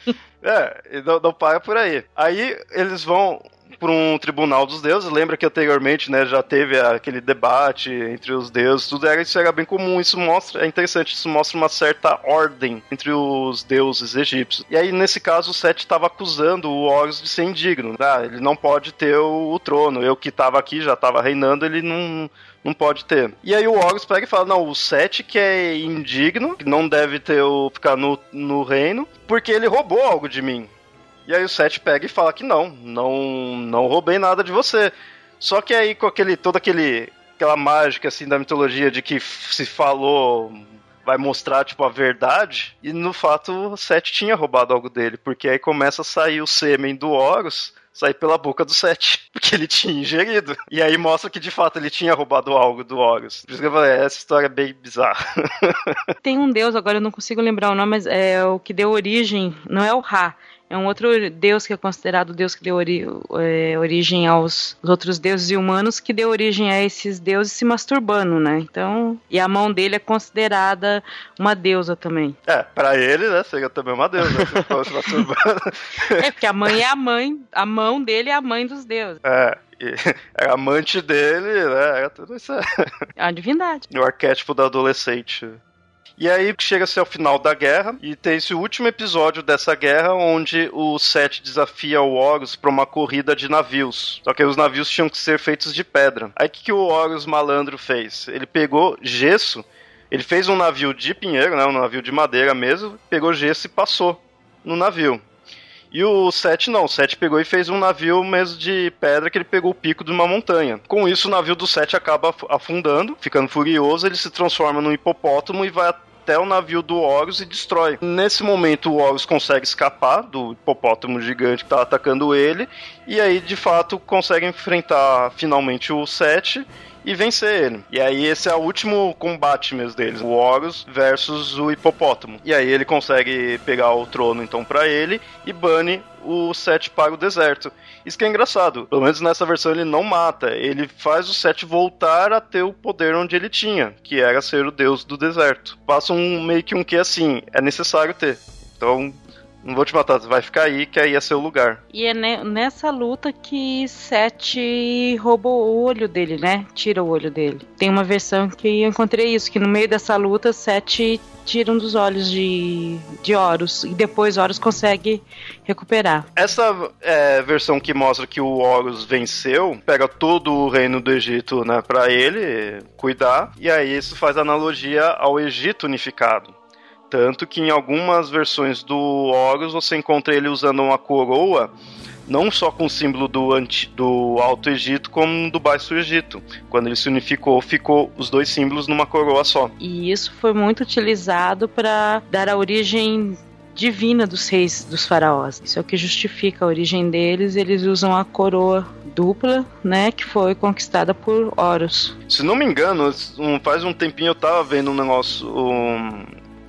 *laughs* é, não, não para por aí. Aí eles vão por um tribunal dos deuses. Lembra que anteriormente, né, já teve aquele debate entre os deuses, tudo era isso era bem comum. Isso mostra, é interessante, isso mostra uma certa ordem entre os deuses egípcios. E aí nesse caso o Sete estava acusando o Horus de ser indigno, né? Ele não pode ter o, o trono. Eu que estava aqui já estava reinando, ele não não pode ter. E aí o Horus pega e fala: não, o Sete que é indigno, que não deve ter o, ficar no, no reino, porque ele roubou algo de mim. E aí o Sete pega e fala que não, não, não roubei nada de você. Só que aí com aquele todo aquele aquela mágica assim da mitologia de que se falou vai mostrar tipo a verdade e no fato o Sete tinha roubado algo dele, porque aí começa a sair o sêmen do Horus sair pela boca do Seth, *laughs* porque ele tinha ingerido. E aí mostra que de fato ele tinha roubado algo do Horus. Por isso que eu falei, essa história é bem bizarra. *laughs* Tem um deus, agora eu não consigo lembrar o nome, mas é o que deu origem, não é o Ra, é um outro deus que é considerado o deus que deu ori é, origem aos outros deuses humanos, que deu origem a esses deuses se masturbando, né? Então, e a mão dele é considerada uma deusa também. É, para ele, né, seria também uma deusa, se se masturbando. *laughs* É, porque a mãe é a mãe, a mão dele é a mãe dos deuses. É, é amante dele, né? É tudo isso. É a divindade. O arquétipo da adolescente. E aí chega-se ao final da guerra e tem esse último episódio dessa guerra onde o Seth desafia o Horus para uma corrida de navios. Só que os navios tinham que ser feitos de pedra. Aí o que, que o Horus malandro fez? Ele pegou gesso, ele fez um navio de pinheiro, né, um navio de madeira mesmo, pegou gesso e passou no navio. E o Seth não, o Seth pegou e fez um navio mesmo de pedra que ele pegou o pico de uma montanha. Com isso, o navio do Seth acaba afundando, ficando furioso, ele se transforma num hipopótamo e vai até o navio do Horus e destrói. Nesse momento, o Horus consegue escapar do hipopótamo gigante que tá atacando ele, e aí, de fato, consegue enfrentar finalmente o Seth e vencer ele. E aí esse é o último combate mesmo deles, o Horus versus o hipopótamo. E aí ele consegue pegar o trono então para ele e bane o Seth para o deserto. Isso que é engraçado. Pelo menos nessa versão ele não mata. Ele faz o Seth voltar a ter o poder onde ele tinha, que era ser o deus do deserto. Passa um meio que um que assim, é necessário ter. Então, não vou te matar, você vai ficar aí, que aí é seu lugar. E é nessa luta que Sete rouba o olho dele, né? Tira o olho dele. Tem uma versão que eu encontrei isso, que no meio dessa luta, Sete tira um dos olhos de, de Horus. E depois Horus consegue recuperar. Essa é, versão que mostra que o Horus venceu, pega todo o reino do Egito né, para ele cuidar. E aí isso faz analogia ao Egito unificado. Tanto que em algumas versões do Horus você encontra ele usando uma coroa, não só com o símbolo do, anti, do Alto Egito, como do Baixo Egito. Quando ele se unificou, ficou os dois símbolos numa coroa só. E isso foi muito utilizado para dar a origem divina dos reis dos faraós. Isso é o que justifica a origem deles. Eles usam a coroa dupla, né, que foi conquistada por Horus. Se não me engano, faz um tempinho eu tava vendo um negócio, um,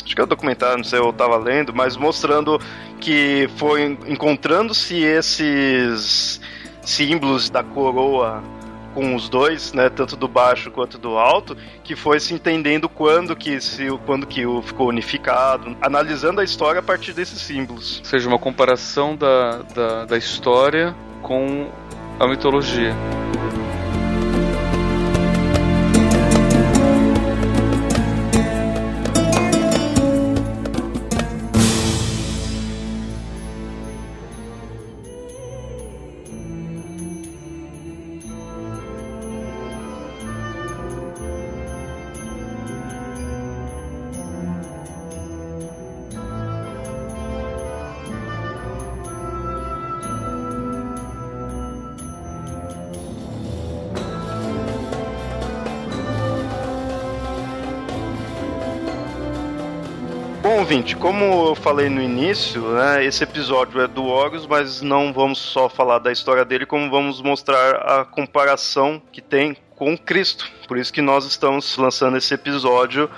acho que é um documentário, não sei, eu tava lendo, mas mostrando que foi encontrando-se esses símbolos da coroa com os dois, né, tanto do baixo quanto do alto, que foi se entendendo quando que se quando que o ficou unificado, analisando a história a partir desses símbolos. Ou seja, uma comparação da, da, da história com a mitologia. Ouvinte, como eu falei no início, né, esse episódio é do Horus, mas não vamos só falar da história dele, como vamos mostrar a comparação que tem com Cristo. Por isso que nós estamos lançando esse episódio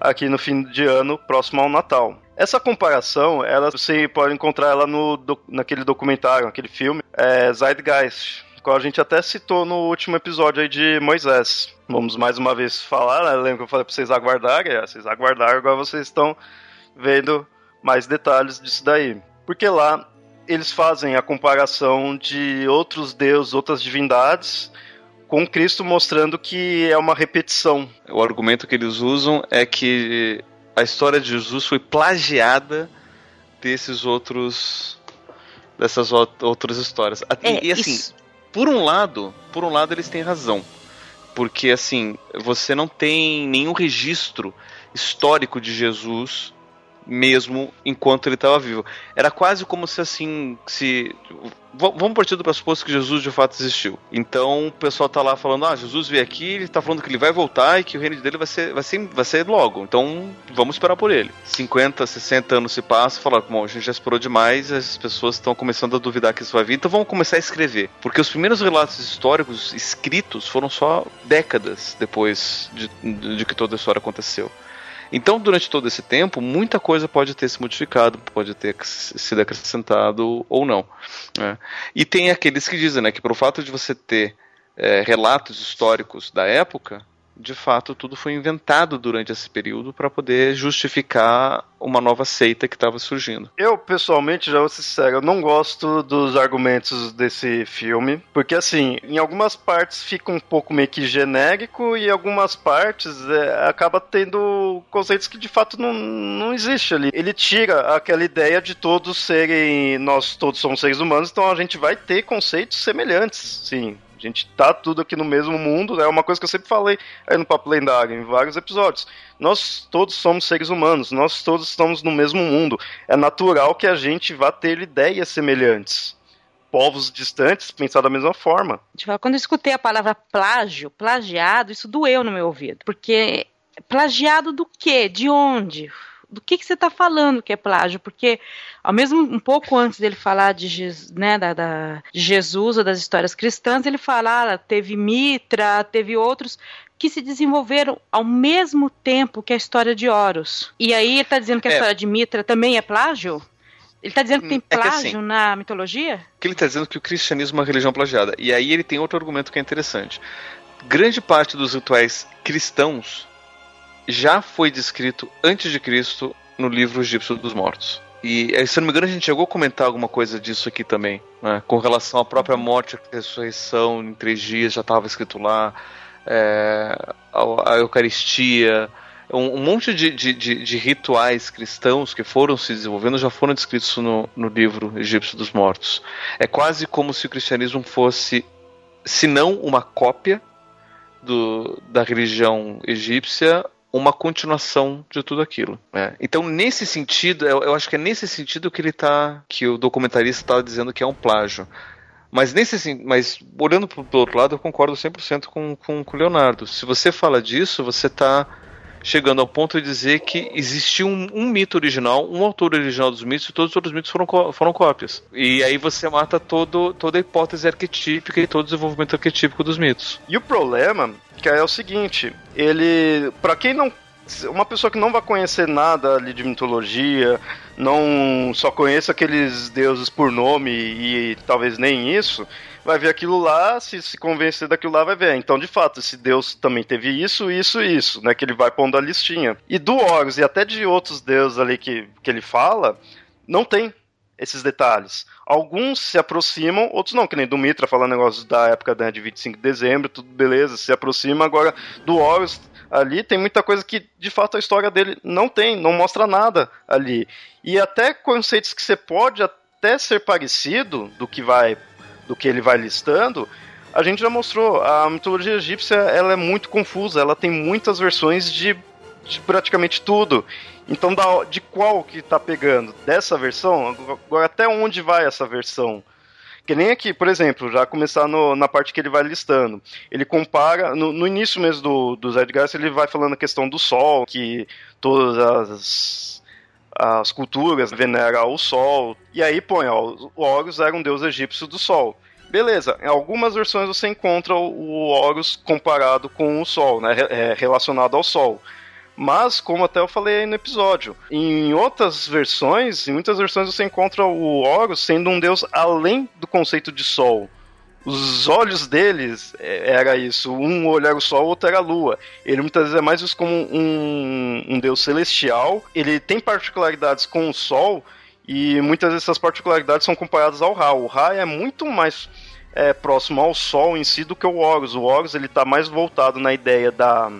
aqui no fim de ano, próximo ao Natal. Essa comparação, ela você pode encontrar ela no, naquele documentário, naquele filme, é Zeitgeist, qual a gente até citou no último episódio aí de Moisés. Vamos mais uma vez falar, né? Lembra que eu falei pra vocês aguardarem? É, vocês aguardaram, agora vocês estão vendo mais detalhes disso daí. Porque lá eles fazem a comparação de outros deuses, outras divindades, com Cristo mostrando que é uma repetição. O argumento que eles usam é que a história de Jesus foi plagiada desses outros dessas outras histórias. É, e assim, isso. por um lado, por um lado eles têm razão. Porque assim, você não tem nenhum registro histórico de Jesus mesmo enquanto ele estava vivo. Era quase como se assim, se vamos partir do pressuposto que Jesus de fato existiu. Então o pessoal tá lá falando: "Ah, Jesus veio aqui, ele tá falando que ele vai voltar e que o reino dele vai ser vai ser vai ser logo. Então vamos esperar por ele". 50, 60 anos se passam, falaram: "Bom, a gente já esperou demais, as pessoas estão começando a duvidar que isso vai vir, então vamos começar a escrever". Porque os primeiros relatos históricos escritos foram só décadas depois de, de que toda a história aconteceu. Então, durante todo esse tempo, muita coisa pode ter se modificado, pode ter sido acrescentado ou não. Né? E tem aqueles que dizem né, que, por fato de você ter é, relatos históricos da época, de fato tudo foi inventado durante esse período para poder justificar uma nova seita que estava surgindo. Eu, pessoalmente, já vou ser sincero, eu não gosto dos argumentos desse filme, porque assim, em algumas partes fica um pouco meio que genérico e em algumas partes é, acaba tendo conceitos que de fato não, não existe ali. Ele tira aquela ideia de todos serem, nós todos somos seres humanos, então a gente vai ter conceitos semelhantes, sim. A gente tá tudo aqui no mesmo mundo, é uma coisa que eu sempre falei aí no Papo Lendário, em vários episódios. Nós todos somos seres humanos, nós todos estamos no mesmo mundo. É natural que a gente vá ter ideias semelhantes. Povos distantes pensar da mesma forma. Quando eu escutei a palavra plágio, plagiado, isso doeu no meu ouvido. Porque plagiado do quê? De onde? Do que, que você está falando que é plágio, porque ao mesmo um pouco antes dele falar de, né, da, da, de Jesus ou das histórias cristãs, ele fala, ah, teve Mitra, teve outros que se desenvolveram ao mesmo tempo que a história de Horus. E aí ele está dizendo que a é. história de Mitra também é plágio? Ele está dizendo que tem plágio é que assim, na mitologia? Que ele está dizendo que o cristianismo é uma religião plagiada. E aí ele tem outro argumento que é interessante. Grande parte dos rituais cristãos já foi descrito antes de Cristo no livro Egípcio dos Mortos. E, eh, se não me engano, a gente chegou a comentar alguma coisa disso aqui também, né? com relação à própria morte, ressurreição em três dias, já estava escrito lá, é, a, a, Eucaristia, um, um monte de, de, de, de, rituais cristãos que foram se desenvolvendo já foram descritos no, no livro Egípcio dos Mortos. É quase como se o cristianismo fosse, se não uma cópia do, da religião egípcia, uma continuação de tudo aquilo. Né? Então, nesse sentido, eu, eu, acho que é nesse sentido que ele tá. que o documentarista estava dizendo que é um plágio. Mas, nesse, mas olhando para o outro lado, eu concordo 100% com, com, com o Leonardo. Se você fala disso, você está chegando ao ponto de dizer que existiu um, um, mito original, um autor original dos mitos, e todos os outros mitos foram, foram cópias. E aí você mata todo, toda a hipótese arquetípica e todo o desenvolvimento arquetípico dos mitos. E o problema que é o seguinte, ele, para quem não uma pessoa que não vai conhecer nada ali de mitologia, não só conhece aqueles deuses por nome e, e talvez nem isso, vai ver aquilo lá, se se convencer daquilo lá, vai ver. Então, de fato, esse Deus também teve isso, isso e isso, né? Que ele vai pondo a listinha. E do Horus e até de outros deuses ali que, que ele fala, não tem esses detalhes. Alguns se aproximam, outros não, que nem do Mitra falando negócio da época né, de 25 de dezembro, tudo beleza, se aproxima. Agora, do Horus, ali tem muita coisa que de fato a história dele não tem, não mostra nada ali. E até conceitos que você pode até ser parecido do que vai do que ele vai listando, a gente já mostrou. A mitologia egípcia ela é muito confusa, ela tem muitas versões de, de praticamente tudo. Então, da, de qual que tá pegando? Dessa versão? Até onde vai essa versão? Que nem aqui, por exemplo, já começar no, na parte que ele vai listando. Ele compara, no, no início mesmo do, do Zed ele vai falando a questão do sol, que todas as, as culturas veneram o sol. E aí põe, ó, o Horus era um deus egípcio do sol. Beleza, em algumas versões você encontra o Horus comparado com o sol, né, é, relacionado ao sol. Mas, como até eu falei no episódio, em outras versões, em muitas versões você encontra o Horus sendo um deus além do conceito de sol. Os olhos deles é, era isso, um olho era o sol, outro era a lua. Ele muitas vezes é mais visto como um, um deus celestial. Ele tem particularidades com o sol, e muitas dessas particularidades são comparadas ao Ra. O Ra é muito mais é, próximo ao Sol em si do que o Horus. O Horus ele está mais voltado na ideia da,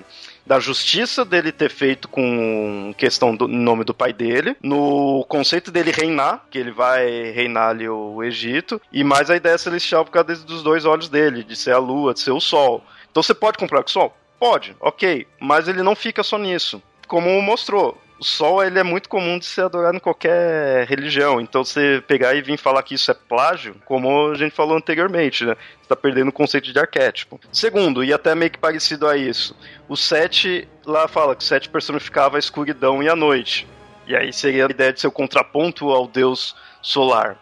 da justiça dele ter feito com questão do nome do pai dele, no conceito dele reinar, que ele vai reinar ali o Egito, e mais a ideia celestial por causa dos dois olhos dele, de ser a lua, de ser o sol. Então você pode comprar com o sol? Pode, ok, mas ele não fica só nisso. Como mostrou, o sol ele é muito comum de ser adorado em qualquer religião. Então você pegar e vir falar que isso é plágio, como a gente falou anteriormente, né? Você tá perdendo o conceito de arquétipo. Segundo, e até meio que parecido a isso, o sete lá fala que o sete personificava a escuridão e a noite. E aí seria a ideia de ser o contraponto ao deus solar.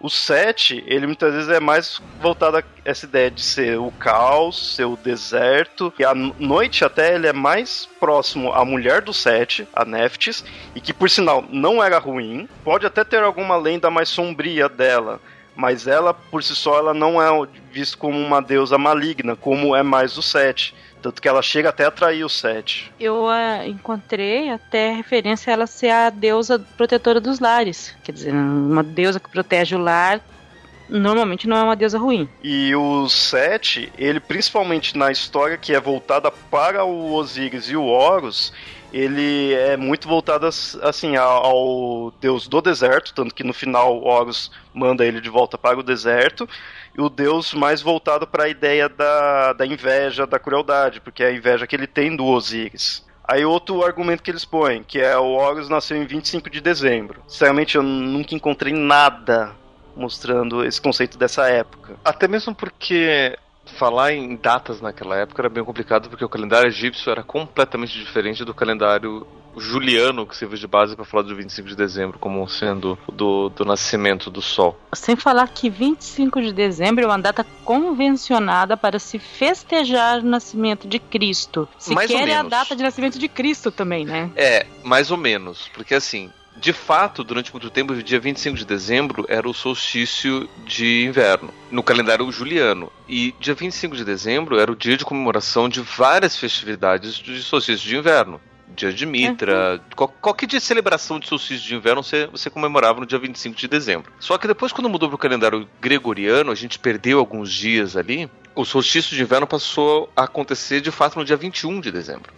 O 7, ele muitas vezes é mais voltado a essa ideia de ser o caos, ser o deserto. E a noite até ele é mais próximo à mulher do 7, a Neftis, e que por sinal não era ruim. Pode até ter alguma lenda mais sombria dela, mas ela por si só ela não é vista como uma deusa maligna, como é mais o 7. Tanto que ela chega até a atrair o Sete. Eu encontrei até referência a ela ser a deusa protetora dos lares. Quer dizer, uma deusa que protege o lar normalmente não é uma deusa ruim. E o Sete, ele principalmente na história que é voltada para o Osíris e o Horus, ele é muito voltado assim ao deus do deserto, tanto que no final Horus manda ele de volta para o deserto, o deus mais voltado para a ideia da, da inveja, da crueldade, porque é a inveja que ele tem do Osíris. Aí outro argumento que eles põem, que é o Horus nasceu em 25 de dezembro. Sinceramente, eu nunca encontrei nada mostrando esse conceito dessa época. Até mesmo porque falar em datas naquela época era bem complicado porque o calendário egípcio era completamente diferente do calendário juliano que serviu de base para falar do 25 de dezembro como sendo do, do nascimento do sol. Sem falar que 25 de dezembro é uma data convencionada para se festejar o nascimento de Cristo. Se mais quer é a data de nascimento de Cristo também, né? É, mais ou menos, porque assim, de fato, durante muito tempo, o dia 25 de dezembro era o solstício de inverno, no calendário juliano. E dia 25 de dezembro era o dia de comemoração de várias festividades de solstício de inverno. Dia de Mitra, uhum. qualquer dia de celebração de solstício de inverno você, você comemorava no dia 25 de dezembro. Só que depois, quando mudou para o calendário gregoriano, a gente perdeu alguns dias ali, o solstício de inverno passou a acontecer de fato no dia 21 de dezembro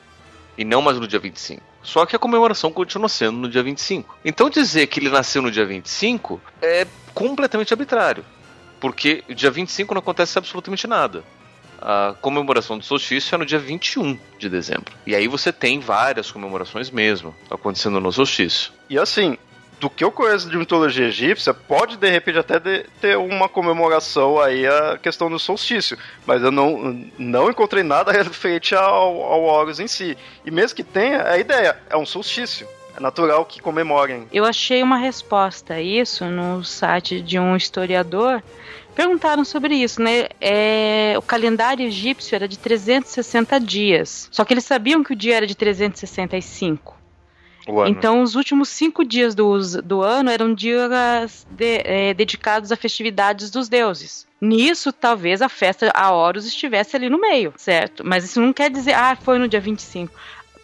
e não mais no dia 25. Só que a comemoração continua sendo no dia 25. Então dizer que ele nasceu no dia 25 é completamente arbitrário, porque dia 25 não acontece absolutamente nada. A comemoração do solstício é no dia 21 de dezembro. E aí você tem várias comemorações mesmo acontecendo no solstício. E assim, do que eu conheço de mitologia egípcia, pode de repente até de, ter uma comemoração aí a questão do solstício, mas eu não, não encontrei nada *laughs* referente ao, ao Horus em si. E mesmo que tenha, a ideia é um solstício. É natural que comemorem. Eu achei uma resposta a isso no site de um historiador. Perguntaram sobre isso, né? É, o calendário egípcio era de 360 dias. Só que eles sabiam que o dia era de 365. Então, os últimos cinco dias do, do ano eram dias de, é, dedicados a festividades dos deuses. Nisso, talvez a festa a Horus estivesse ali no meio, certo? Mas isso não quer dizer, ah, foi no dia 25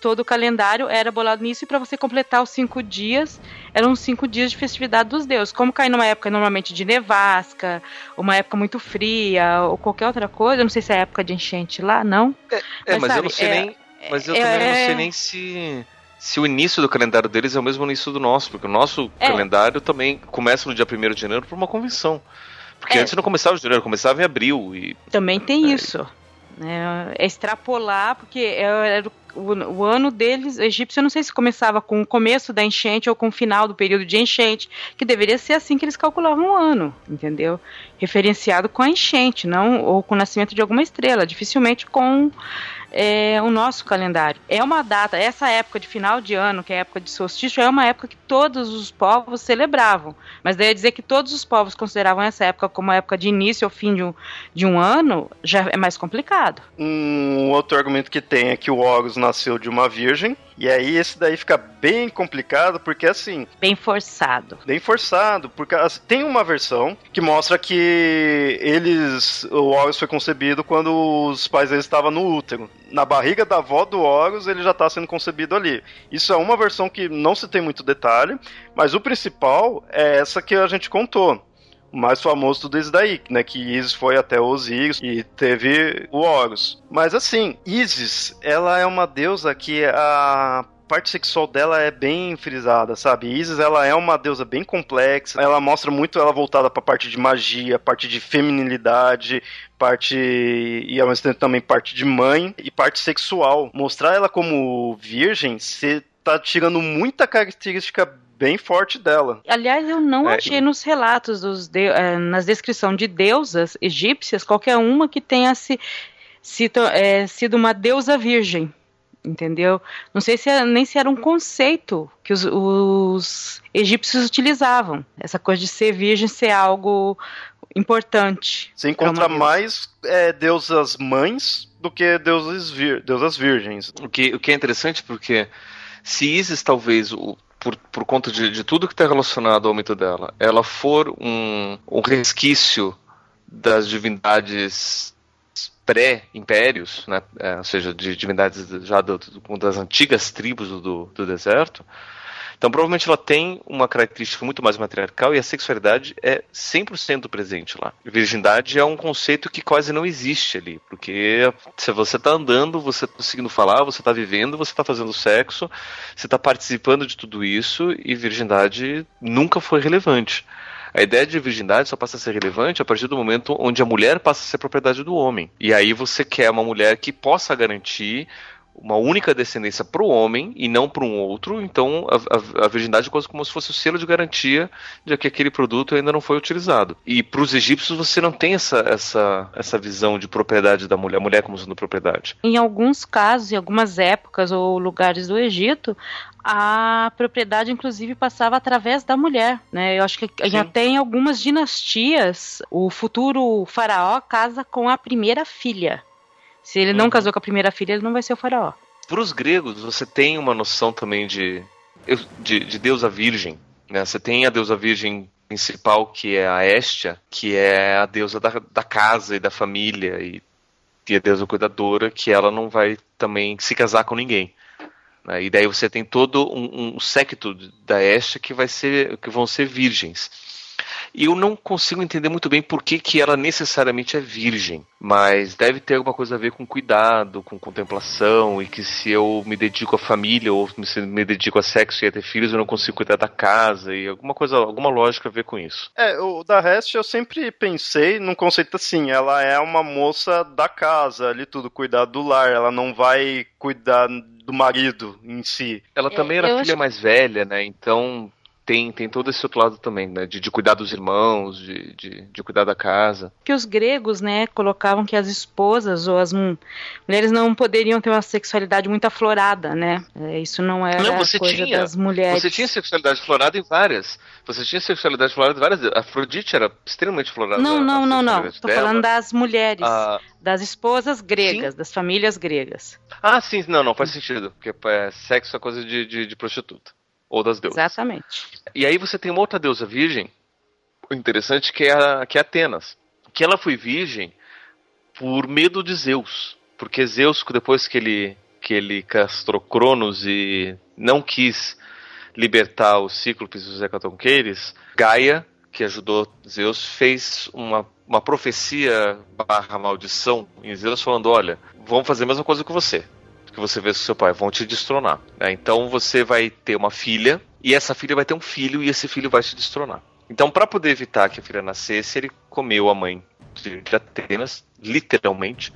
todo o calendário era bolado nisso e para você completar os cinco dias eram cinco dias de festividade dos deuses. Como cair numa época normalmente de nevasca, uma época muito fria ou qualquer outra coisa, não sei se é época de enchente lá, não. É, é mas, mas sabe, eu não sei é, nem. Mas eu é, também não sei nem se se o início do calendário deles é o mesmo início do nosso, porque o nosso é. calendário também começa no dia 1 de janeiro por uma convenção. Porque é. antes não começava em janeiro, começava em abril. E, também tem é, isso. Né? É extrapolar, porque era o, o, ano deles, egípcio, eu não sei se começava com o começo da enchente ou com o final do período de enchente, que deveria ser assim que eles calculavam o ano, entendeu? Referenciado com a enchente, não ou com o nascimento de alguma estrela, dificilmente com é, o nosso calendário. É uma data, essa época de final de ano, que é a época de solstício, é uma época que todos os povos celebravam. Mas daí dizer que todos os povos consideravam essa época como a época de início ou fim de um, de um ano, já é mais complicado. Um outro argumento que tem é que o Horus nasceu de uma virgem, e aí esse daí fica bem complicado, porque assim. Bem forçado. Bem forçado, porque assim, tem uma versão que mostra que eles. O Horus foi concebido quando os pais deles estavam no útero. Na barriga da avó do Horus, ele já está sendo concebido ali. Isso é uma versão que não se tem muito detalhe, mas o principal é essa que a gente contou mais famoso tudo isso daí, né? Que Isis foi até Osíris e teve o Horus. Mas assim, Isis, ela é uma deusa que a parte sexual dela é bem frisada, sabe? Isis, ela é uma deusa bem complexa. Ela mostra muito ela voltada para parte de magia, parte de feminilidade, parte e ao mesmo tempo também parte de mãe e parte sexual. Mostrar ela como virgem, você tá tirando muita característica bem forte dela. Aliás, eu não é, achei nos relatos dos de, é, nas descrições de deusas egípcias qualquer uma que tenha se, sido, é, sido uma deusa virgem. entendeu? Não sei se nem se era um conceito que os, os egípcios utilizavam, essa coisa de ser virgem ser algo importante. Você encontra mais é, deusas mães do que deusas, vir, deusas virgens. O que, o que é interessante porque se Isis talvez o, por, por conta de, de tudo que está relacionado ao mito dela, ela for um, um resquício das divindades pré-impérios, né, é, ou seja, de divindades já do, do, das antigas tribos do, do deserto, então, provavelmente ela tem uma característica muito mais matriarcal e a sexualidade é 100% presente lá. Virgindade é um conceito que quase não existe ali, porque se você está andando, você está conseguindo falar, você está vivendo, você está fazendo sexo, você está participando de tudo isso e virgindade nunca foi relevante. A ideia de virgindade só passa a ser relevante a partir do momento onde a mulher passa a ser propriedade do homem. E aí você quer uma mulher que possa garantir uma única descendência para o homem e não para um outro, então a, a, a, virgindade é quase como se fosse o selo de garantia de que aquele produto ainda não foi utilizado. E para os egípcios você não tem essa, essa, essa visão de propriedade da mulher, a mulher como sendo propriedade. Em alguns casos, em algumas épocas ou lugares do Egito, a propriedade inclusive passava através da mulher, né? Eu acho que Sim. até em algumas dinastias o futuro faraó casa com a primeira filha. Se ele não uhum. casou com a primeira filha, ele não vai ser o faraó. Para os gregos, você tem uma noção também de, de, de deusa virgem. Né? Você tem a deusa virgem principal, que é a Estia, que é a deusa da, da casa e da família, e, e a deusa cuidadora, que ela não vai também se casar com ninguém. Né? E daí você tem todo um, um séquito da Estia que, vai ser, que vão ser virgens. E eu não consigo entender muito bem por que, que ela necessariamente é virgem, mas deve ter alguma coisa a ver com cuidado, com contemplação, e que se eu me dedico à família ou se me dedico a sexo e a ter filhos, eu não consigo cuidar da casa, e alguma coisa, alguma lógica a ver com isso. É, o da Rest eu sempre pensei num conceito assim, ela é uma moça da casa, ali tudo, cuidar do lar, ela não vai cuidar do marido em si. Ela também era filha acho... mais velha, né? Então tem, tem todo esse outro lado também, né? De, de cuidar dos irmãos, de, de, de, cuidar da casa. Que os gregos, né, colocavam que as esposas ou as mulheres não poderiam ter uma sexualidade muito aflorada, né? É, isso não era não, você coisa tinha, das mulheres. Você tinha sexualidade aflorada em várias. Você tinha sexualidade aflorada em várias. A Afrodite era extremamente aflorada. Não, não, não, não. Dela. falando das mulheres. Ah, das esposas gregas, sim? das famílias gregas. Ah, sim, não, não, faz sentido. Porque é, sexo é coisa de, de, de prostituta ou das deusas. Exatamente. E aí você tem uma outra deusa virgem, interessante que é, a, que é Atenas, que ela foi virgem por medo de Zeus, porque Zeus depois que ele que ele castrou Cronos e não quis libertar os Cíclopes e os Hecatonqueires, Gaia, que ajudou Zeus, fez uma, uma profecia barra maldição em Zeus falando, olha, vamos fazer a mesma coisa com você que você fez com seu pai, vão te destronar. Né? Então você vai ter uma filha, e essa filha vai ter um filho, e esse filho vai te destronar. Então, para poder evitar que a filha nascesse, ele comeu a mãe de, Atenas, literalmente,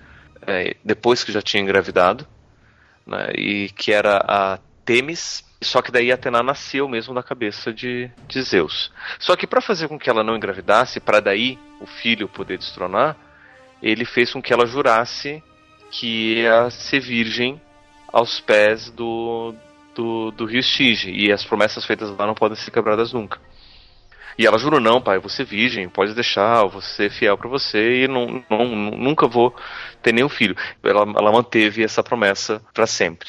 é, depois que já tinha engravidado, né? e que era a Temis, só que daí Atena nasceu mesmo da cabeça de, de Zeus. Só que para fazer com que ela não engravidasse, para daí o filho poder destronar, ele fez com que ela jurasse que ia ser virgem aos pés do, do, do rio Stige. E as promessas feitas lá não podem ser quebradas nunca. E ela jurou: Não, pai, você virgem, pode deixar, eu vou ser fiel para você e não, não, nunca vou ter nenhum filho. Ela, ela manteve essa promessa para sempre.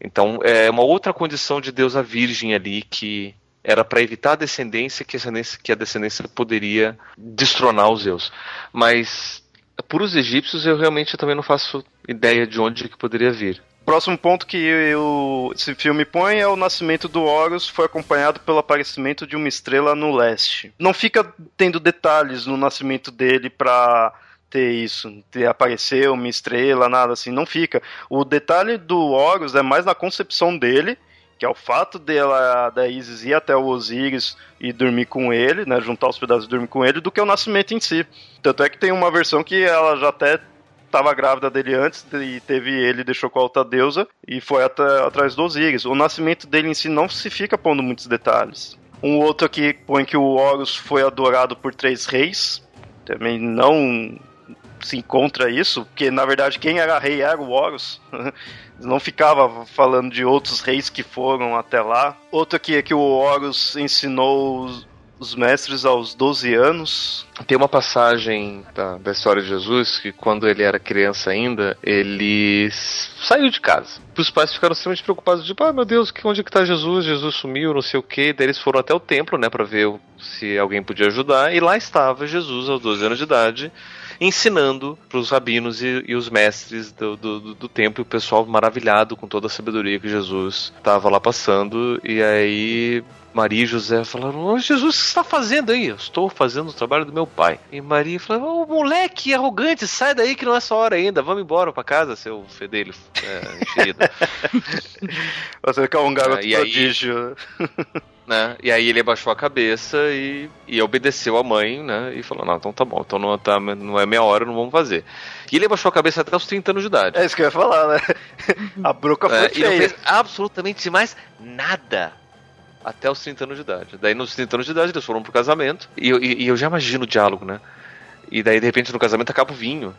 Então, é uma outra condição de Deus a virgem ali que era para evitar a descendência que, a descendência que a descendência poderia destronar os Zeus. Mas, por os egípcios, eu realmente também não faço ideia de onde que poderia vir. Próximo ponto que eu, esse filme põe é o nascimento do Horus foi acompanhado pelo aparecimento de uma estrela no leste. Não fica tendo detalhes no nascimento dele pra ter isso, ter aparecer uma estrela, nada assim, não fica. O detalhe do Horus é mais na concepção dele, que é o fato dela, da Isis ir até o Osíris e dormir com ele, né, juntar os pedaços e dormir com ele, do que o nascimento em si. Tanto é que tem uma versão que ela já até estava grávida dele antes e teve ele deixou com a outra deusa e foi até, atrás dos Osíris. O nascimento dele em si não se fica pondo muitos detalhes. Um outro aqui põe que o Horus foi adorado por três reis. Também não se encontra isso, porque na verdade quem era rei era o Horus. *laughs* Não ficava falando de outros reis que foram até lá. Outro aqui é que o Horus ensinou os mestres aos 12 anos. Tem uma passagem da, da, história de Jesus que, quando ele era criança ainda, ele saiu de casa. Os pais ficaram extremamente preocupados, tipo, ah, meu Deus, onde é que tá Jesus? Jesus sumiu, não sei o quê. Daí eles foram até o templo, né, para ver se alguém podia ajudar. E lá estava Jesus, aos 12 anos de idade, ensinando para os rabinos e, e, os mestres do, do, do templo, o pessoal maravilhado com toda a sabedoria que Jesus estava lá passando. E aí Maria e José falaram: oh, Jesus, o que você está fazendo aí? Eu estou fazendo o trabalho do meu pai. E Maria falou: Ô oh, moleque arrogante, sai daí que não é sua hora ainda, vamos embora para casa, seu fedelho é, enxerido. *laughs* você que é um garoto é, prodígio. *laughs* né? E aí ele abaixou a cabeça e, e obedeceu a mãe, né? E falou: Não, então tá bom, então não, tá, não é meia hora, não vamos fazer. E ele abaixou a cabeça até os 30 anos de idade. É isso que eu ia falar, né? A broca foi é. E não fez absolutamente mais nada até os 30 anos de idade. Daí, nos 30 anos de idade, eles foram pro casamento. E, e, e eu já imagino o diálogo, né? E daí, de repente, no casamento acaba o vinho.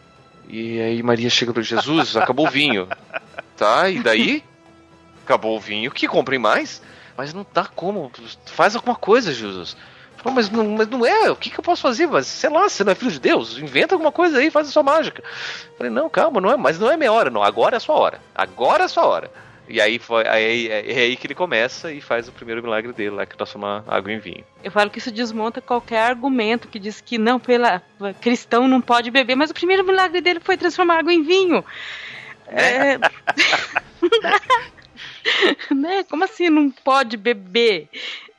E aí Maria chega para Jesus, acabou o vinho. *laughs* Tá, e daí? Acabou o vinho, que comprem mais? Mas não dá como. Faz alguma coisa, Jesus. Falou, mas não, mas não é, o que, que eu posso fazer? Mas, sei lá, você não é filho de Deus, inventa alguma coisa aí, faz a sua mágica. Falei, não, calma, não é, mas não é minha hora, não. Agora é a sua hora. Agora é a sua hora. E aí foi aí, é, é, aí que ele começa e faz o primeiro milagre dele, lá que transforma água em vinho. Eu falo que isso desmonta qualquer argumento que diz que não, pela cristão não pode beber, mas o primeiro milagre dele foi transformar água em vinho. *laughs* É. *laughs* *laughs* né? Como assim não pode beber?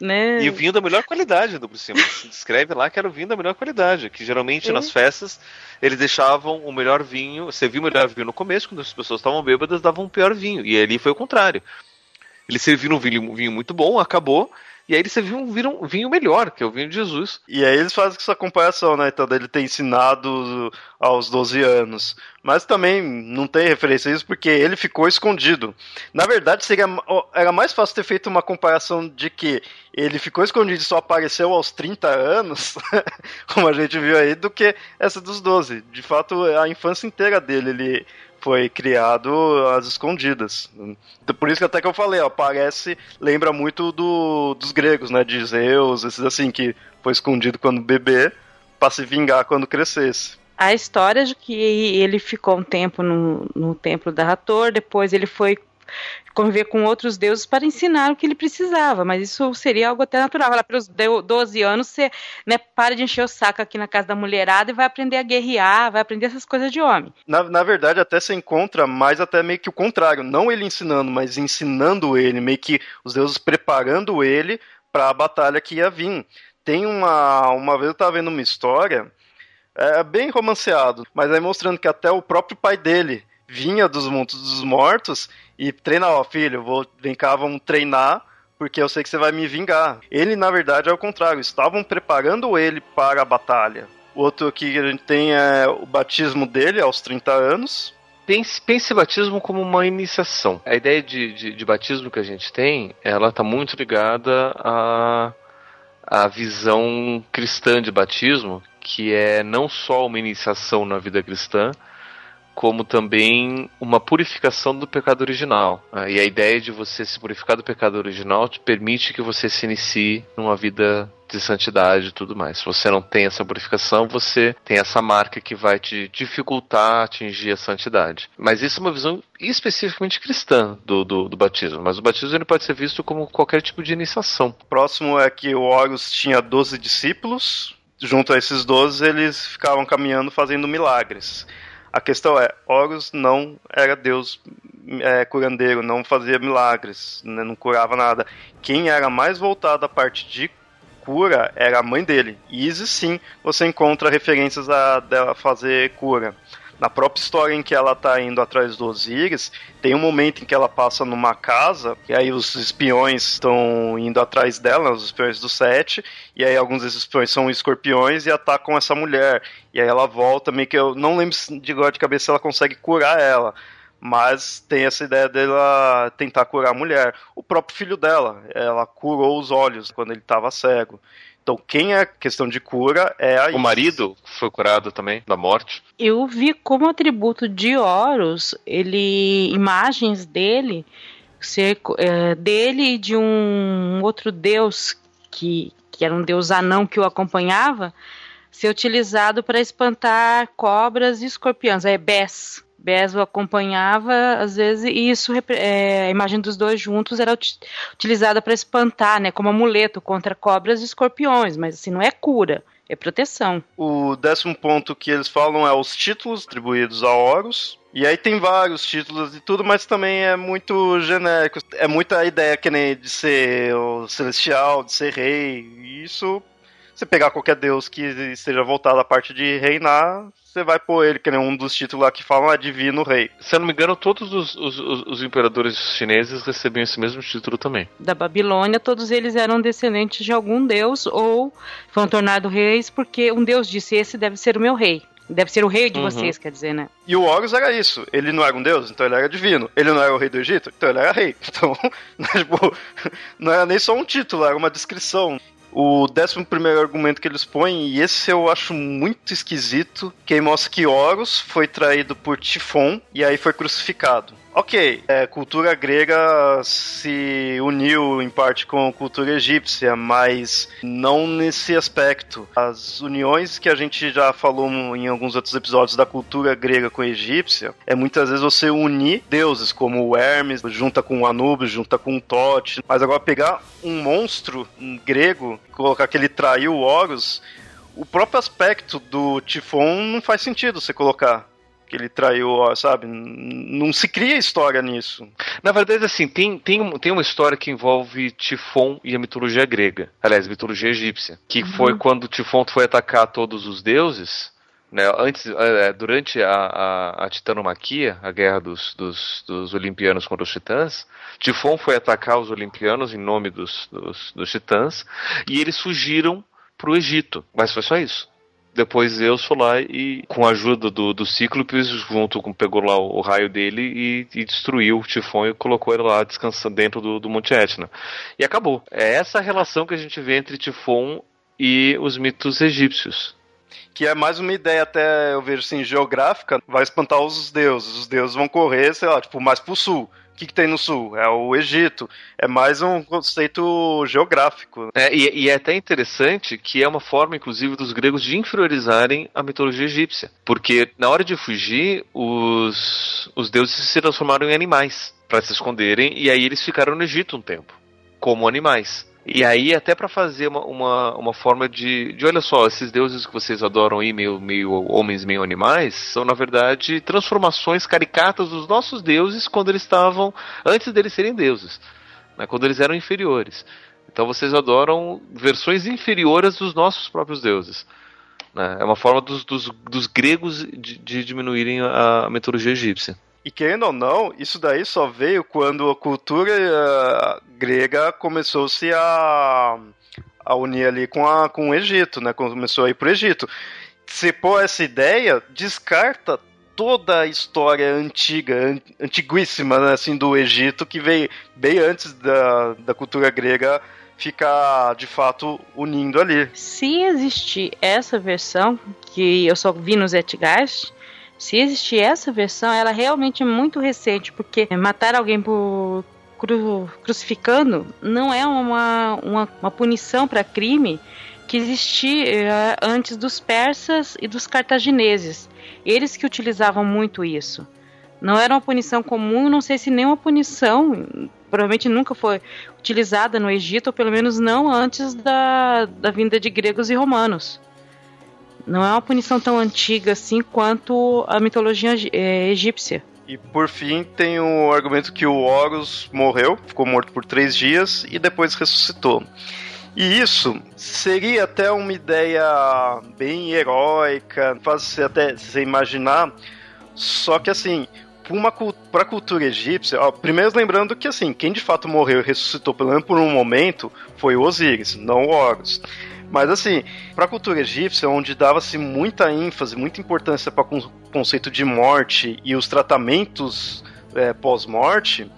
Né? E o vinho da melhor qualidade, do por cima. Se *laughs* descreve lá que era o vinho da melhor qualidade, que geralmente é. nas festas eles deixavam o melhor vinho, você viu o melhor vinho no começo, quando as pessoas estavam bêbadas, davam um pior vinho. E ali foi o contrário. Eles serviram um vinho, um vinho muito bom, acabou, e aí eles serviram um vinho melhor, que é o vinho de Jesus. E aí eles fazem essa comparação, né? Então, ele ter ensinado aos 12 anos. Mas também não tem referência a isso porque ele ficou escondido. Na verdade, seria, era mais fácil ter feito uma comparação de que ele ficou escondido e só apareceu aos 30 anos, *laughs* como a gente viu aí, do que essa dos 12. De fato, a infância inteira dele, ele foi criado às escondidas. Por isso que até que eu falei, ó, parece, lembra muito do, dos gregos, né, de Zeus, esses assim, que foi escondido quando bebê, para se vingar quando crescesse. A história de que ele ficou um tempo no, no templo da Hathor, depois ele foi conviver com outros deuses para ensinar o que ele precisava, mas isso seria algo até natural. Lá pelos 12 anos, você né, para de encher o saco aqui na casa da mulherada e vai aprender a guerrear, vai aprender essas coisas de homem. Na, na verdade, até se encontra mais até meio que o contrário, não ele ensinando, mas ensinando ele, meio que os deuses preparando ele para a batalha que ia vir. Tem uma. Uma vez eu estava vendo uma história, é bem romanceado, mas aí mostrando que até o próprio pai dele vinha dos mundos dos mortos e treina, ó, filho, vou, vem cá, vamos treinar, porque eu sei que você vai me vingar. Ele, na verdade, é o contrário, estavam preparando ele para a batalha. Outro que a gente tem é o batismo dele aos 30 anos. Pense, pense batismo como uma iniciação. A ideia de, de, de batismo que a gente tem, ela está muito ligada à, à visão cristã de batismo, que é não só uma iniciação na vida cristã, como também uma purificação do pecado original. Ah, e a ideia de você se purificar do pecado original te permite que você se inicie numa vida de santidade e tudo mais. Se você não tem essa purificação, você tem essa marca que vai te dificultar atingir a santidade. Mas isso é uma visão especificamente cristã do, do, do batismo. Mas o batismo ele pode ser visto como qualquer tipo de iniciação. Próximo é que o Horus tinha 12 discípulos. Junto a esses 12, eles ficavam caminhando fazendo milagres. A questão é, Horus não era Deus é, curandeiro, não fazia milagres, né, não curava nada. Quem era mais voltado à parte de cura era a mãe dele. Isis, sim, você encontra referências a dela fazer cura na própria história em que ela tá indo atrás do Osiris, tem um momento em que ela passa numa casa, e aí os espiões estão indo atrás dela, os espiões do Sete, e aí alguns desses espiões são escorpiões e atacam essa mulher. E aí ela volta, meio que eu não lembro de agora de cabeça se ela consegue curar ela. Mas tem essa ideia dela tentar curar a mulher. O próprio filho dela, ela curou os olhos quando ele estava cego. Então, quem é questão de cura é a O marido foi curado também da morte. Eu vi como atributo de Horus, ele imagens dele ser é, dele e de um outro deus que, que era um deus anão que o acompanhava, ser utilizado para espantar cobras e escorpiões, é Bess. Bess o acompanhava, às vezes, e isso, é, a imagem dos dois juntos era utilizada para espantar, né, como amuleto contra cobras e escorpiões, mas assim, não é cura, é proteção. O décimo ponto que eles falam é os títulos atribuídos a Horus, e aí tem vários títulos e tudo, mas também é muito genérico. É muita ideia que nem de ser o celestial, de ser rei. E isso, você pegar qualquer deus que esteja voltado à parte de reinar, você vai pôr ele, que nem um dos títulos lá que falam é Divino Rei. Se eu não me engano, todos os, os, os, imperadores chineses recebiam esse mesmo título também. Da Babilônia, todos eles eram descendentes de algum deus ou foram tornados reis porque um deus disse: Esse deve ser o meu rei. Deve ser o rei de uhum. vocês, quer dizer, né? E o Horus era isso. Ele não era um deus, então ele era divino. Ele não era o rei do Egito, então ele era rei. *laughs* Então, tipo, *laughs* não era nem só um título, era uma descrição. O décimo primeiro argumento que eles põem, e esse eu acho muito esquisito, que mostra que Horus foi traído por Tifon e aí foi crucificado. Ok, é, cultura grega se uniu em parte com a cultura egípcia, mas não nesse aspecto. As uniões que a gente já falou em alguns outros episódios da cultura grega com a egípcia é muitas vezes você unir deuses, como o Hermes, junta com o Anubis, junta com o Tote. Mas agora pegar um monstro grego, colocar que ele traiu Horus, o próprio aspecto do Tifon não faz sentido você colocar que ele traiu, sabe? Não se cria história nisso. Na verdade, assim, tem, tem, tem uma história que envolve Tifon e a mitologia grega. Aliás, a mitologia egípcia. Que uhum. foi quando Tifon foi atacar todos os deuses. Né, antes, é, é, durante a, a, a, titanomaquia, a guerra dos, dos, dos olimpianos contra os titãs, Tifon foi atacar os olimpianos em nome dos, dos, dos titãs e eles fugiram para o Egito. Mas foi só isso. Depois Zeus foi lá e, com a ajuda do, do Cíclopes, junto com pegou lá o, o raio dele e, e, destruiu o Tifon e colocou ele lá descansando dentro do, do Monte Etna. E acabou. É essa relação que a gente vê entre Tifon e os mitos egípcios que é mais uma ideia até, eu vejo assim, geográfica, vai espantar os deuses. Os deuses vão correr, sei lá, tipo, mais pro sul que, que tem no sul? É o Egito. É mais um conceito geográfico. É, e, e, é até interessante que é uma forma, inclusive, dos gregos de inferiorizarem a mitologia egípcia. Porque na hora de fugir, os, os deuses se transformaram em animais para se esconderem, e aí eles ficaram no Egito um tempo, como animais. E aí, até para fazer uma, uma, uma, forma de, de. Olha só, esses deuses que vocês adoram aí, meio, meio homens, meio animais, são na verdade transformações caricatas dos nossos deuses quando eles estavam. antes deles serem deuses, né, quando eles eram inferiores. Então vocês adoram versões inferiores dos nossos próprios deuses. Né? É uma forma dos, dos, dos gregos de, de diminuírem a, a mitologia egípcia. E querendo ou não, isso daí só veio quando a cultura uh, grega começou-se a, a unir ali com, a, com o Egito, né? Começou a ir pro Egito. Se pôr essa ideia, descarta toda a história antiga, antiguíssima, né, assim, do Egito, que veio bem antes da, da cultura grega ficar de fato unindo ali. Se existir essa versão, que eu só vi no Zetgeist, se existir essa versão, ela é realmente muito recente, porque matar alguém por cru, crucificando não é uma, uma, uma punição para crime que existia antes dos persas e dos cartagineses. Eles que utilizavam muito isso. Não era uma punição comum, não sei se nem uma punição, provavelmente nunca foi utilizada no Egito, ou pelo menos não antes da, da vinda de gregos e romanos. Não é uma punição tão antiga assim quanto a mitologia é, egípcia. E por fim tem o argumento que o Horus morreu, ficou morto por três dias e depois ressuscitou. E isso seria até uma ideia bem heróica, você até se imaginar. Só que assim, para a cultura egípcia, ó, primeiro lembrando que assim, quem de fato morreu e ressuscitou pelo menos por um momento foi o Osíris, não o Horus. Mas assim, para a cultura egípcia, onde dava-se muita ênfase, muita importância para o conceito de morte e os tratamentos é, pós-morte,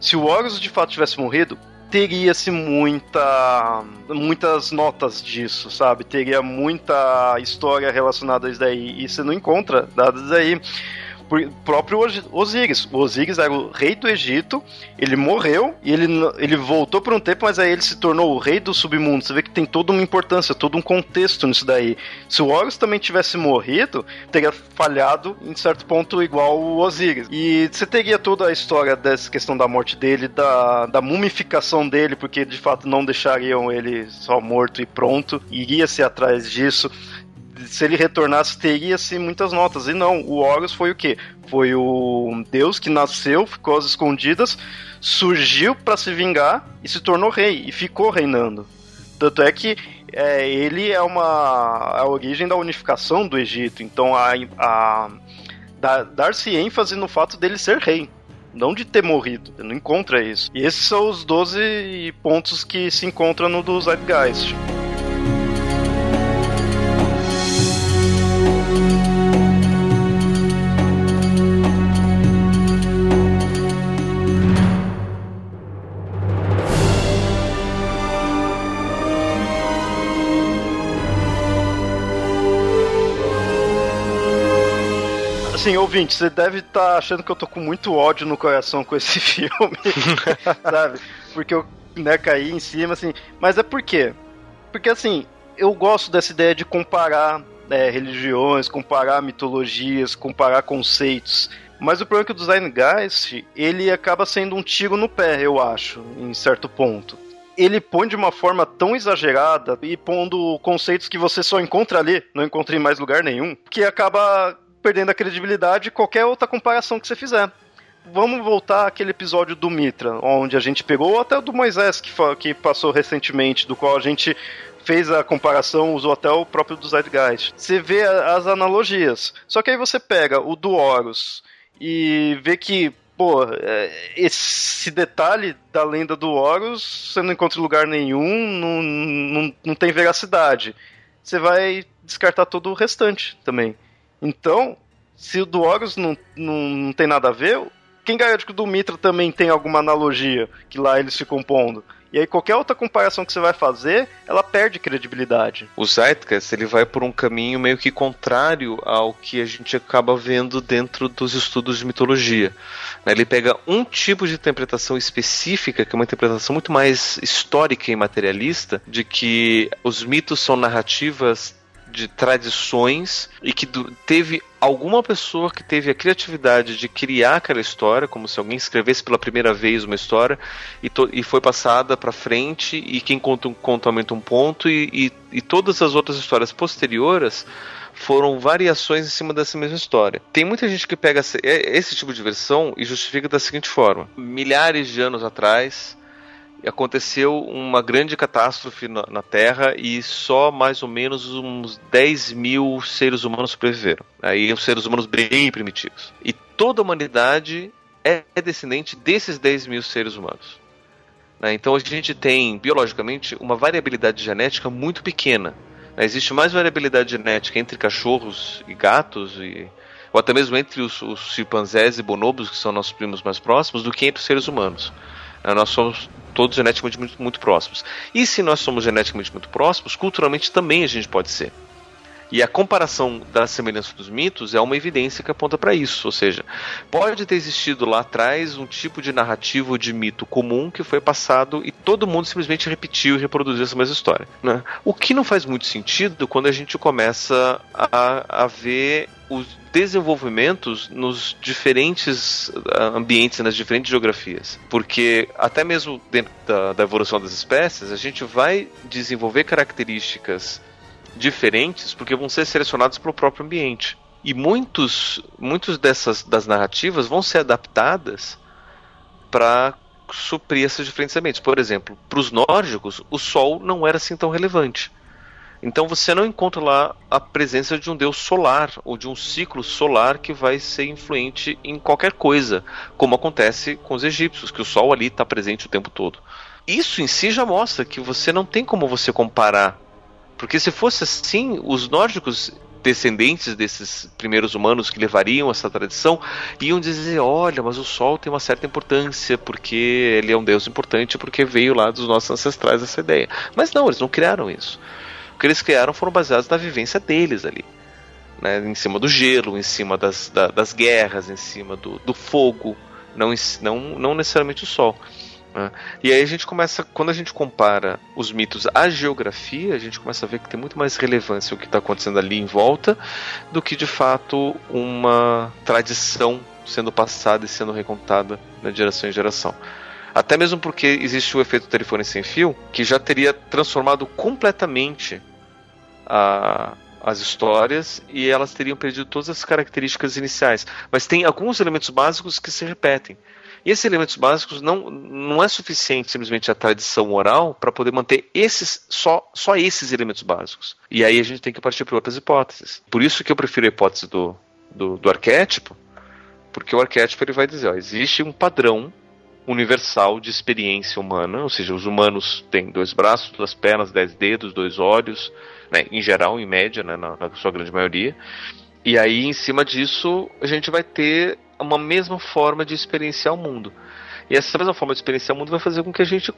se o Horus de fato tivesse morrido, teria-se muita muitas notas disso, sabe? Teria muita história relacionada a isso daí. E você não encontra dados próprio Osíris. O Osíris era o rei do Egito, ele morreu e ele, ele voltou por um tempo, mas aí ele se tornou o rei do submundo. Você vê que tem toda uma importância, todo um contexto nisso daí. Se o Horus também tivesse morrido, teria falhado em certo ponto igual o Osíris. E você teria toda a história dessa questão da morte dele, da, da mumificação dele, porque de fato não deixariam ele só morto e pronto, iria-se atrás disso se ele retornasse, teria-se muitas notas. E não, o Horus foi o quê? Foi o deus que nasceu, ficou às escondidas, surgiu para se vingar e se tornou rei, e ficou reinando. Tanto é que é, ele é uma a origem da unificação do Egito. Então a, a dar-se ênfase no fato dele ser rei. Não de ter morrido, não encontra isso. E esses são os 12 pontos que se encontram no do Zeitgeist. Assim, ouvinte, você deve estar tá achando que eu tô com muito ódio no coração com esse *laughs* filme, *laughs* sabe? Porque eu né, caí em cima, assim. Mas é por quê? Porque, assim, eu gosto dessa ideia de comparar é, religiões, comparar mitologias, comparar conceitos. Mas o problema é que o Design Geist, ele acaba sendo um tiro no pé, eu acho, em certo ponto ele põe de uma forma tão exagerada e pondo conceitos que você só encontra ali, não encontra em mais lugar nenhum, que acaba perdendo a credibilidade qualquer outra comparação que você fizer. Vamos voltar àquele episódio do Mitra, onde a gente pegou, ou até do Moisés, que, que passou recentemente, do qual a gente fez a comparação, usou até o próprio do Zeitgeist. Você vê as analogias. Só que aí você pega o do Horus e vê que, pô, é, esse detalhe da lenda do Horus você não encontra em lugar nenhum, não, não, não tem veracidade. Você vai descartar todo o restante também. Então, se o do Horus não, não, não tem nada a ver, quem garante que o do Mitra também tem alguma analogia que lá eles se compondo? E aí qualquer outra comparação que você vai fazer, ela perde credibilidade. O Zeitgeist, ele vai por um caminho meio que contrário ao que a gente acaba vendo dentro dos estudos de mitologia. Ele pega um tipo de interpretação específica, que é uma interpretação muito mais histórica e materialista, de que os mitos são narrativas de tradições e que teve alguma pessoa que teve a criatividade de criar aquela história, como se alguém escrevesse pela primeira vez uma história e, e foi passada para frente e quem conta conto aumenta um ponto e, e, e todas as outras histórias posteriores foram variações em cima dessa mesma história. Tem muita gente que pega esse tipo de versão e justifica da seguinte forma: milhares de anos atrás aconteceu uma grande catástrofe na, na, Terra e só mais ou menos uns 10 mil seres humanos sobreviveram. Aí os seres humanos bem primitivos. E toda a humanidade é descendente desses 10 mil seres humanos. Né? Então a gente tem, biologicamente, uma variabilidade genética muito pequena. Né? Existe mais variabilidade genética entre cachorros e gatos e ou até mesmo entre os, os chimpanzés e bonobos, que são nossos primos mais próximos, do que entre os seres humanos. Né? Nós somos todos geneticamente muito, muito próximos. E se nós somos geneticamente muito próximos, culturalmente também a gente pode ser. E a comparação da semelhança dos mitos é uma evidência que aponta para isso. Ou seja, pode ter existido lá atrás um tipo de narrativo de mito comum que foi passado e todo mundo simplesmente repetiu e reproduziu essa mesma história. Né? O que não faz muito sentido quando a gente começa a, a ver os desenvolvimentos nos diferentes ah, ambientes, nas diferentes geografias. Porque até mesmo dentro da, da evolução das espécies, a gente vai desenvolver características diferentes porque vão ser selecionados pelo próprio ambiente. E muitos, muitos dessas das narrativas vão ser adaptadas para suprir esses diferentes ambientes. Por exemplo, para os nórdicos, o Sol não era assim tão relevante. Então você não encontra lá a presença de um deus solar ou de um ciclo solar que vai ser influente em qualquer coisa, como acontece com os egípcios, que o Sol ali está presente o tempo todo. Isso em si já mostra que você não tem como você comparar porque se fosse assim, os nórdicos descendentes desses primeiros humanos que levariam essa tradição iam dizer: olha, mas o Sol tem uma certa importância porque ele é um Deus importante porque veio lá dos nossos ancestrais essa ideia. Mas não, eles não criaram isso. O que eles criaram foram baseados na vivência deles ali. Né, em cima do gelo, em cima das, da, das guerras, em cima do, do fogo, não, não, não necessariamente o sol. Né? E aí a gente começa, quando a gente compara os mitos à geografia, a gente começa a ver que tem muito mais relevância o que está acontecendo ali em volta do que de fato uma tradição sendo passada e sendo recontada de geração em geração. Até mesmo porque existe o efeito telefone sem fio, que já teria transformado completamente a, as histórias e elas teriam perdido todas as características iniciais. Mas tem alguns elementos básicos que se repetem. Esses elementos básicos não, não é suficiente simplesmente a tradição oral para poder manter esses só, só esses elementos básicos. E aí a gente tem que partir para outras hipóteses. Por isso que eu prefiro a hipótese do, do, do arquétipo, porque o arquétipo ele vai dizer, ó, existe um padrão universal de experiência humana, ou seja, os humanos têm dois braços, duas pernas, dez dedos, dois olhos, né, em geral, em média, né, na, na sua grande maioria. E aí, em cima disso, a gente vai ter uma mesma forma de experienciar o mundo. E essa mesma forma de experienciar o mundo vai fazer com que a gente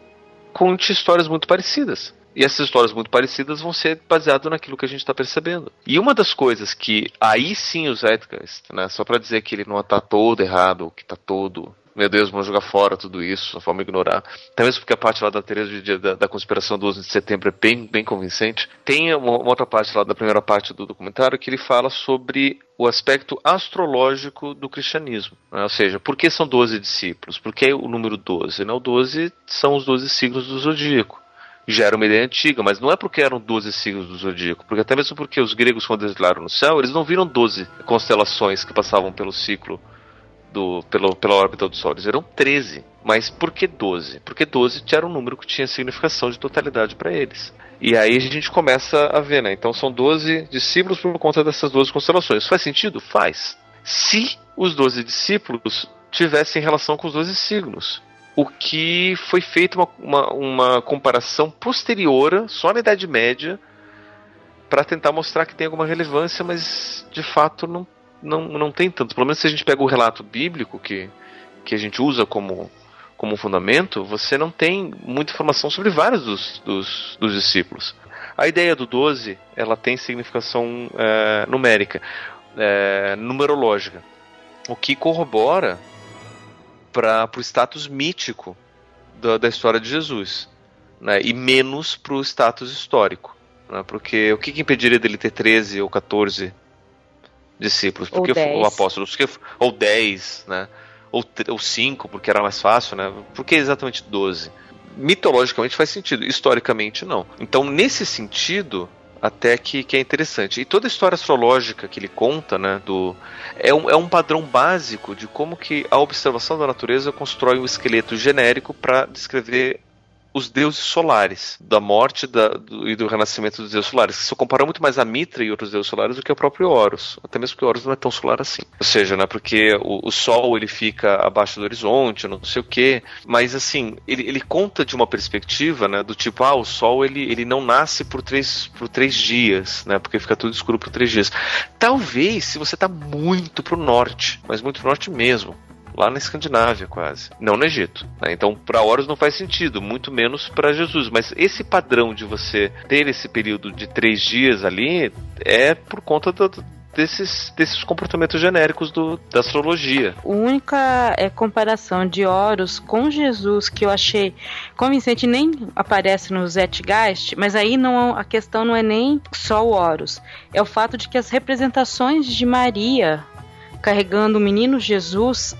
conte histórias muito parecidas. E essas histórias muito parecidas vão ser baseadas naquilo que a gente está percebendo. E uma das coisas que aí sim o Zeitgeist, né, só para dizer que ele não está todo errado, que está todo meu Deus, vamos jogar fora tudo isso, vamos ignorar. Até mesmo porque a parte lá da Teresa da, da conspiração do 11 de setembro é bem, bem convincente. Tem uma, uma, outra parte lá da primeira parte do documentário que ele fala sobre o aspecto astrológico do cristianismo. Né? Ou seja, por que são 12 discípulos? Por que o número 12? Né? O 12 são os 12 signos do zodíaco já era uma ideia antiga, mas não é porque eram 12 signos do zodíaco, porque até mesmo porque os gregos, quando eles no céu, eles não viram 12 constelações que passavam pelo ciclo do, pelo, pela órbita do Sol. Eles eram 13. Mas por que 12? Porque 12 era um número que tinha significação de totalidade para eles. E aí a gente começa a ver, né? Então são 12 discípulos por conta dessas 12 constelações. Faz sentido? Faz. Se os 12 discípulos tivessem relação com os 12 signos. O que foi feito uma, uma, uma comparação posterior, só na Idade Média, para tentar mostrar que tem alguma relevância, mas de fato não não, não tem tanto. Pelo menos se a gente pega o relato bíblico que, que a gente usa como, como fundamento, você não tem muita informação sobre vários dos, dos, dos discípulos. A ideia do 12 ela tem significação é, numérica, é, numerológica, o que corrobora para o status mítico da, da, história de Jesus, né, e menos para o status histórico. Né, porque o que, que impediria dele ter 13 ou 14 discípulos, porque ou, apóstolos, porque, ou 10, né? Ou, ou 5, porque era mais fácil, né? Por que exatamente 12? Mitologicamente faz sentido, historicamente não. Então, nesse sentido, até que, que é interessante. E toda a história astrológica que ele conta, né, do, é, um, é um padrão básico de como que a observação da natureza constrói um esqueleto genérico para descrever os deuses solares, da morte da, do, e do renascimento dos deuses solares. Se compara muito mais a Mitra e outros deuses solares do que o próprio Horus. Até mesmo porque Horus não é tão solar assim. Ou seja, né, porque o, o Sol ele fica abaixo do horizonte, não sei o quê. Mas assim, ele, ele conta de uma perspectiva né, do tipo, ah, o Sol ele, ele não nasce por três, por três dias, né? Porque fica tudo escuro por três dias. Talvez se você está muito pro norte, mas muito pro norte mesmo lá na Escandinávia quase, não no Egito. Né? Então, para Horus não faz sentido, muito menos para Jesus. Mas esse padrão de você ter esse período de três dias ali é por conta do, desses, desses comportamentos genéricos do, da astrologia. A única é, comparação de Horus com Jesus que eu achei convincente nem aparece no Zeitgeist, mas aí não a questão não é nem só o Horus, é o fato de que as representações de Maria carregando o menino Jesus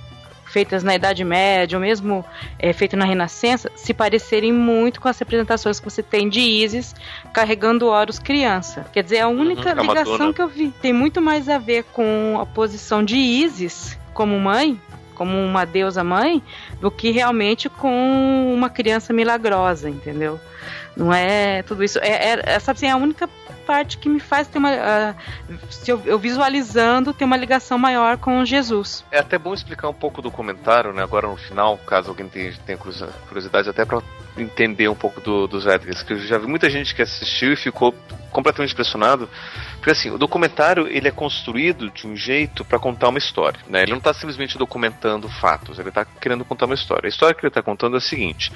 feitas na Idade Média, ou mesmo é, feitas na Renascença, se parecerem muito com as representações que você tem de Isis carregando Horus criança. Quer dizer, é a única uhum, ligação que eu vi. Tem muito mais a ver com a posição de Isis como mãe, como uma deusa mãe, do que realmente com uma criança milagrosa, entendeu? Não é tudo isso. É, é, é sabe assim, é a única parte que me faz ter uma. Uh, se eu, eu, visualizando, ter uma ligação maior com Jesus. É até bom explicar um pouco do comentário, né? Agora no final, caso alguém tenha, tenha curiosidade, até para entender um pouco do, dos Zeitgeist, que eu já vi muita gente que assistiu e ficou completamente impressionado, porque assim, o documentário ele é construído de um jeito para contar uma história, né? Ele não está simplesmente documentando fatos, ele está querendo contar uma história. A história que ele está contando é a seguinte: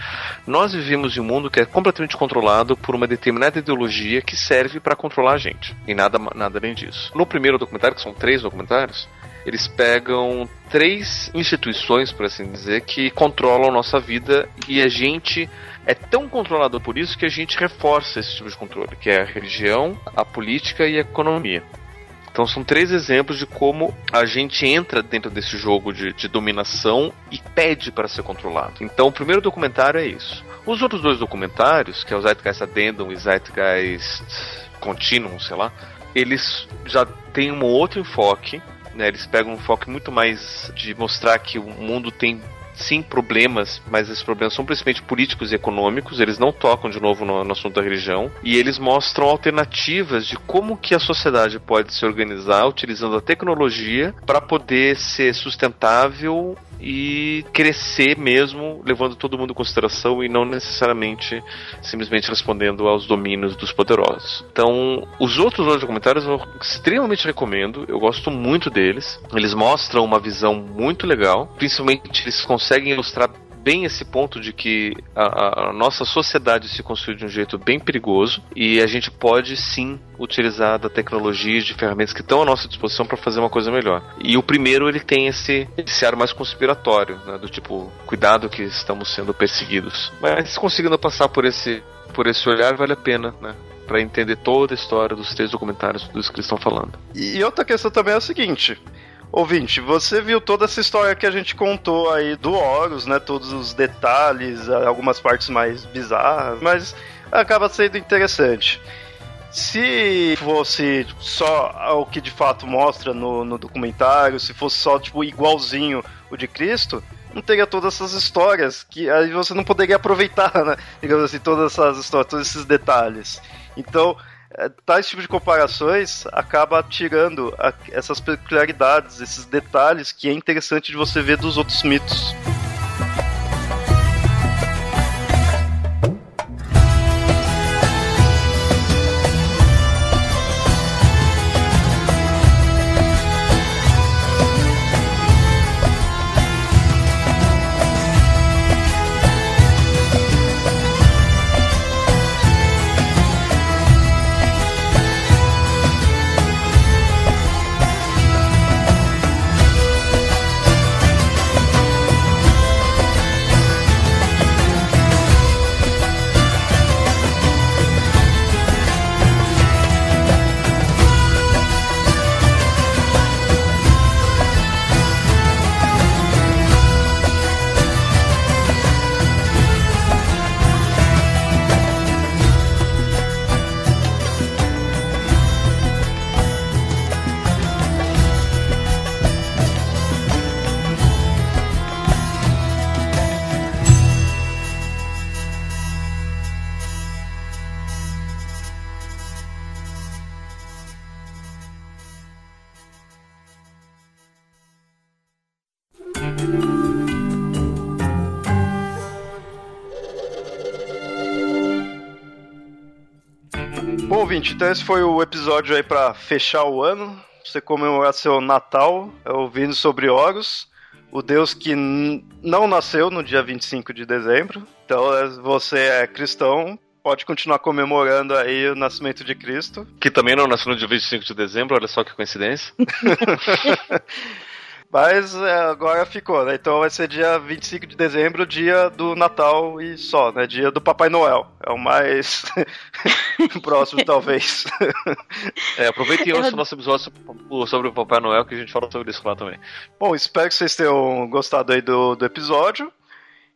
nós vivemos em um mundo que é completamente controlado por uma determinada ideologia que serve para controlar a gente, e nada nada além disso. No primeiro documentário, que são três documentários, eles pegam três instituições, por assim dizer, que controlam nossa vida e a gente é tão controlado por isso que a gente reforça esse tipo de controle, que é a religião, a política e a economia. Então são três exemplos de como a gente entra dentro desse jogo de, de dominação e pede para ser controlado. Então o primeiro documentário é isso. Os outros dois documentários, que é o Zeitgeist Addendum e Zeitgeist Continuum, sei lá, eles já têm um outro enfoque né? Eles pegam um foco muito mais de mostrar que o mundo tem sim problemas, mas esses problemas são principalmente políticos e econômicos, eles não tocam de novo no, no, assunto da religião, e eles mostram alternativas de como que a sociedade pode se organizar utilizando a tecnologia para poder ser sustentável e crescer mesmo, levando todo mundo em consideração e não necessariamente simplesmente respondendo aos domínios dos poderosos. Então, os outros dois documentários eu extremamente recomendo, eu gosto muito deles. Eles mostram uma visão muito legal, principalmente eles conseguem ilustrar bem esse ponto de que a, a, nossa sociedade se construiu de um jeito bem perigoso e a gente pode sim utilizar da tecnologia e de ferramentas que estão à nossa disposição para fazer uma coisa melhor. E o primeiro ele tem esse, esse ar mais conspiratório, né, do tipo cuidado que estamos sendo perseguidos. Mas conseguindo passar por esse por esse olhar vale a pena, né? para entender toda a história dos três documentários dos que eles estão falando. E outra questão também é a seguinte: Ouvinte, você viu toda essa história que a gente contou aí do Horus, né? Todos os detalhes, algumas partes mais bizarras, mas acaba sendo interessante. Se fosse só o que de fato mostra no, no documentário, se fosse só tipo igualzinho o de Cristo, não teria todas essas histórias que aí você não poderia aproveitar, *laughs* né? Digamos assim, todas essas histórias, todos esses detalhes. Então, tais tipo de comparações acaba tirando essas peculiaridades, esses detalhes que é interessante de você ver dos outros mitos. Então esse foi o episódio aí para fechar o ano. Você comemorar seu Natal, é ouvindo sobre Horus, o deus que não nasceu no dia 25 de dezembro. Então, é, você é cristão, pode continuar comemorando aí o nascimento de Cristo. Que também não nasceu no dia 25 de dezembro, olha só que coincidência. *laughs* Mas é, agora ficou, né? Então vai ser dia 25 de dezembro, dia do Natal e só, né? Dia do Papai Noel. É o mais *laughs* próximo, talvez. *laughs* é, aproveite e ouça o nosso episódio sobre o Papai Noel, que a gente fala sobre isso lá também. Bom, espero que vocês tenham gostado aí do, do episódio.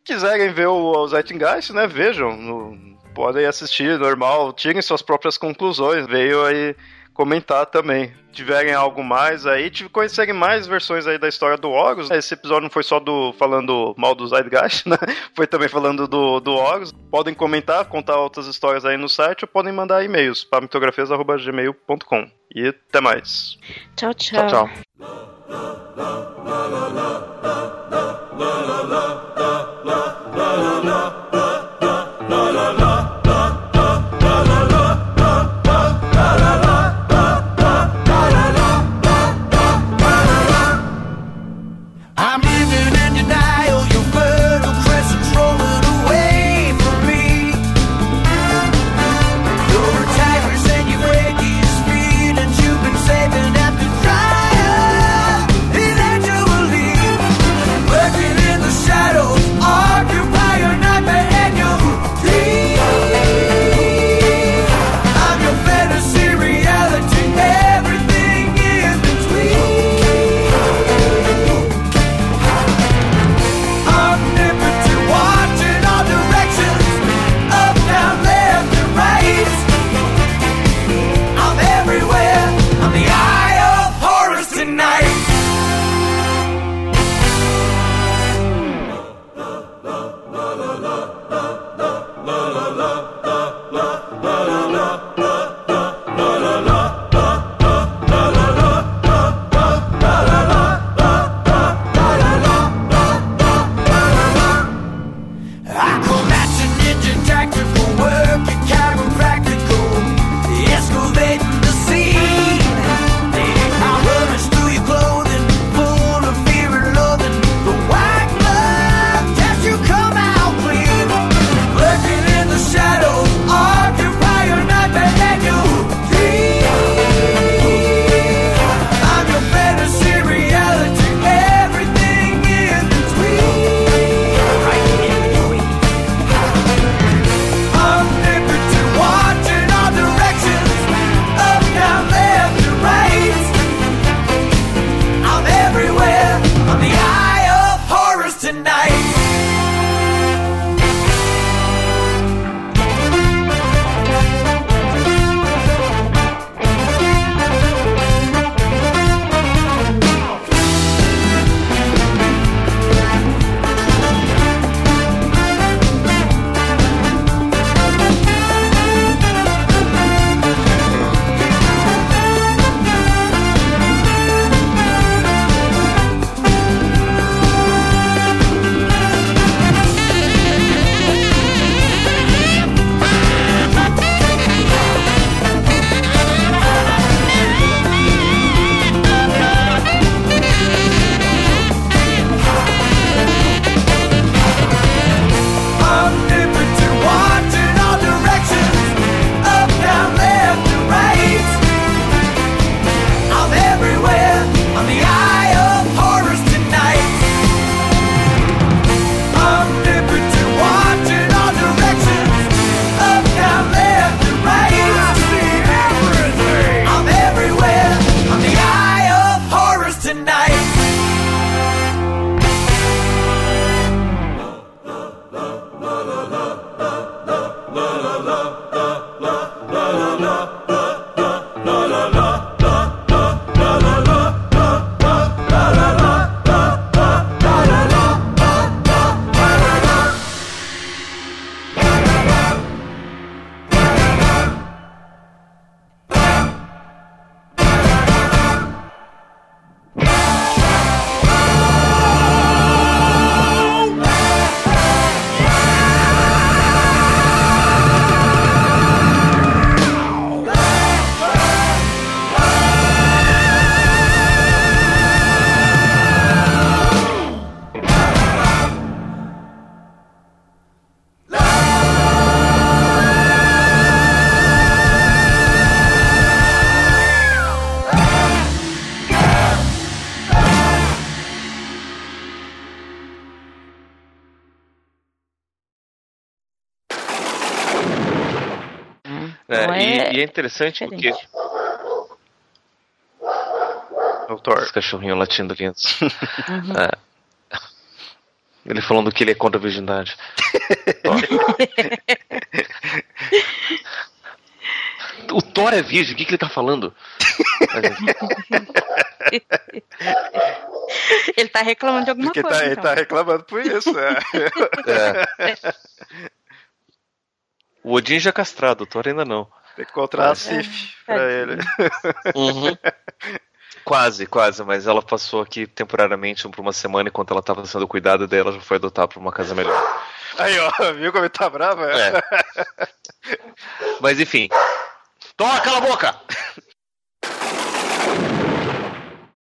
Quiserem ver o, o Zeitgeist, né? Vejam. No, podem assistir, normal. Tirem suas próprias conclusões. Veio aí comentar também. Tiverem algo mais aí, conhecerem mais versões aí da história do Horus. Esse episódio não foi só do falando mal do Zeitgeist, *laughs* né? Foi também falando do, do Horus. Podem comentar, contar outras histórias aí no site ou podem mandar e-mails para mitografias.gmail.com. E até mais. Tchau, tchau. Tchau, tchau. É, é, e, é interessante porque. Doutor. Esse cachorrinho latindo antes. Uhum. *laughs* É. Ele falando que ele é contra a virgindade. *laughs* o Thor é virgem, o que, que ele tá falando? *laughs* ele tá reclamando de alguma Porque coisa. Tá, então. Ele tá reclamando por isso. É. é. O Odin já castrado, o Thor ainda não. Tem que encontrar Mas... a Sif é. pra ele. Uhum. Quase, quase, mas ela passou aqui temporariamente por uma semana enquanto ela estava sendo cuidada, daí ela já foi adotar para uma casa melhor. Aí, ó, viu como ele tá bravo? É. *laughs* mas enfim. Toma, cala a boca!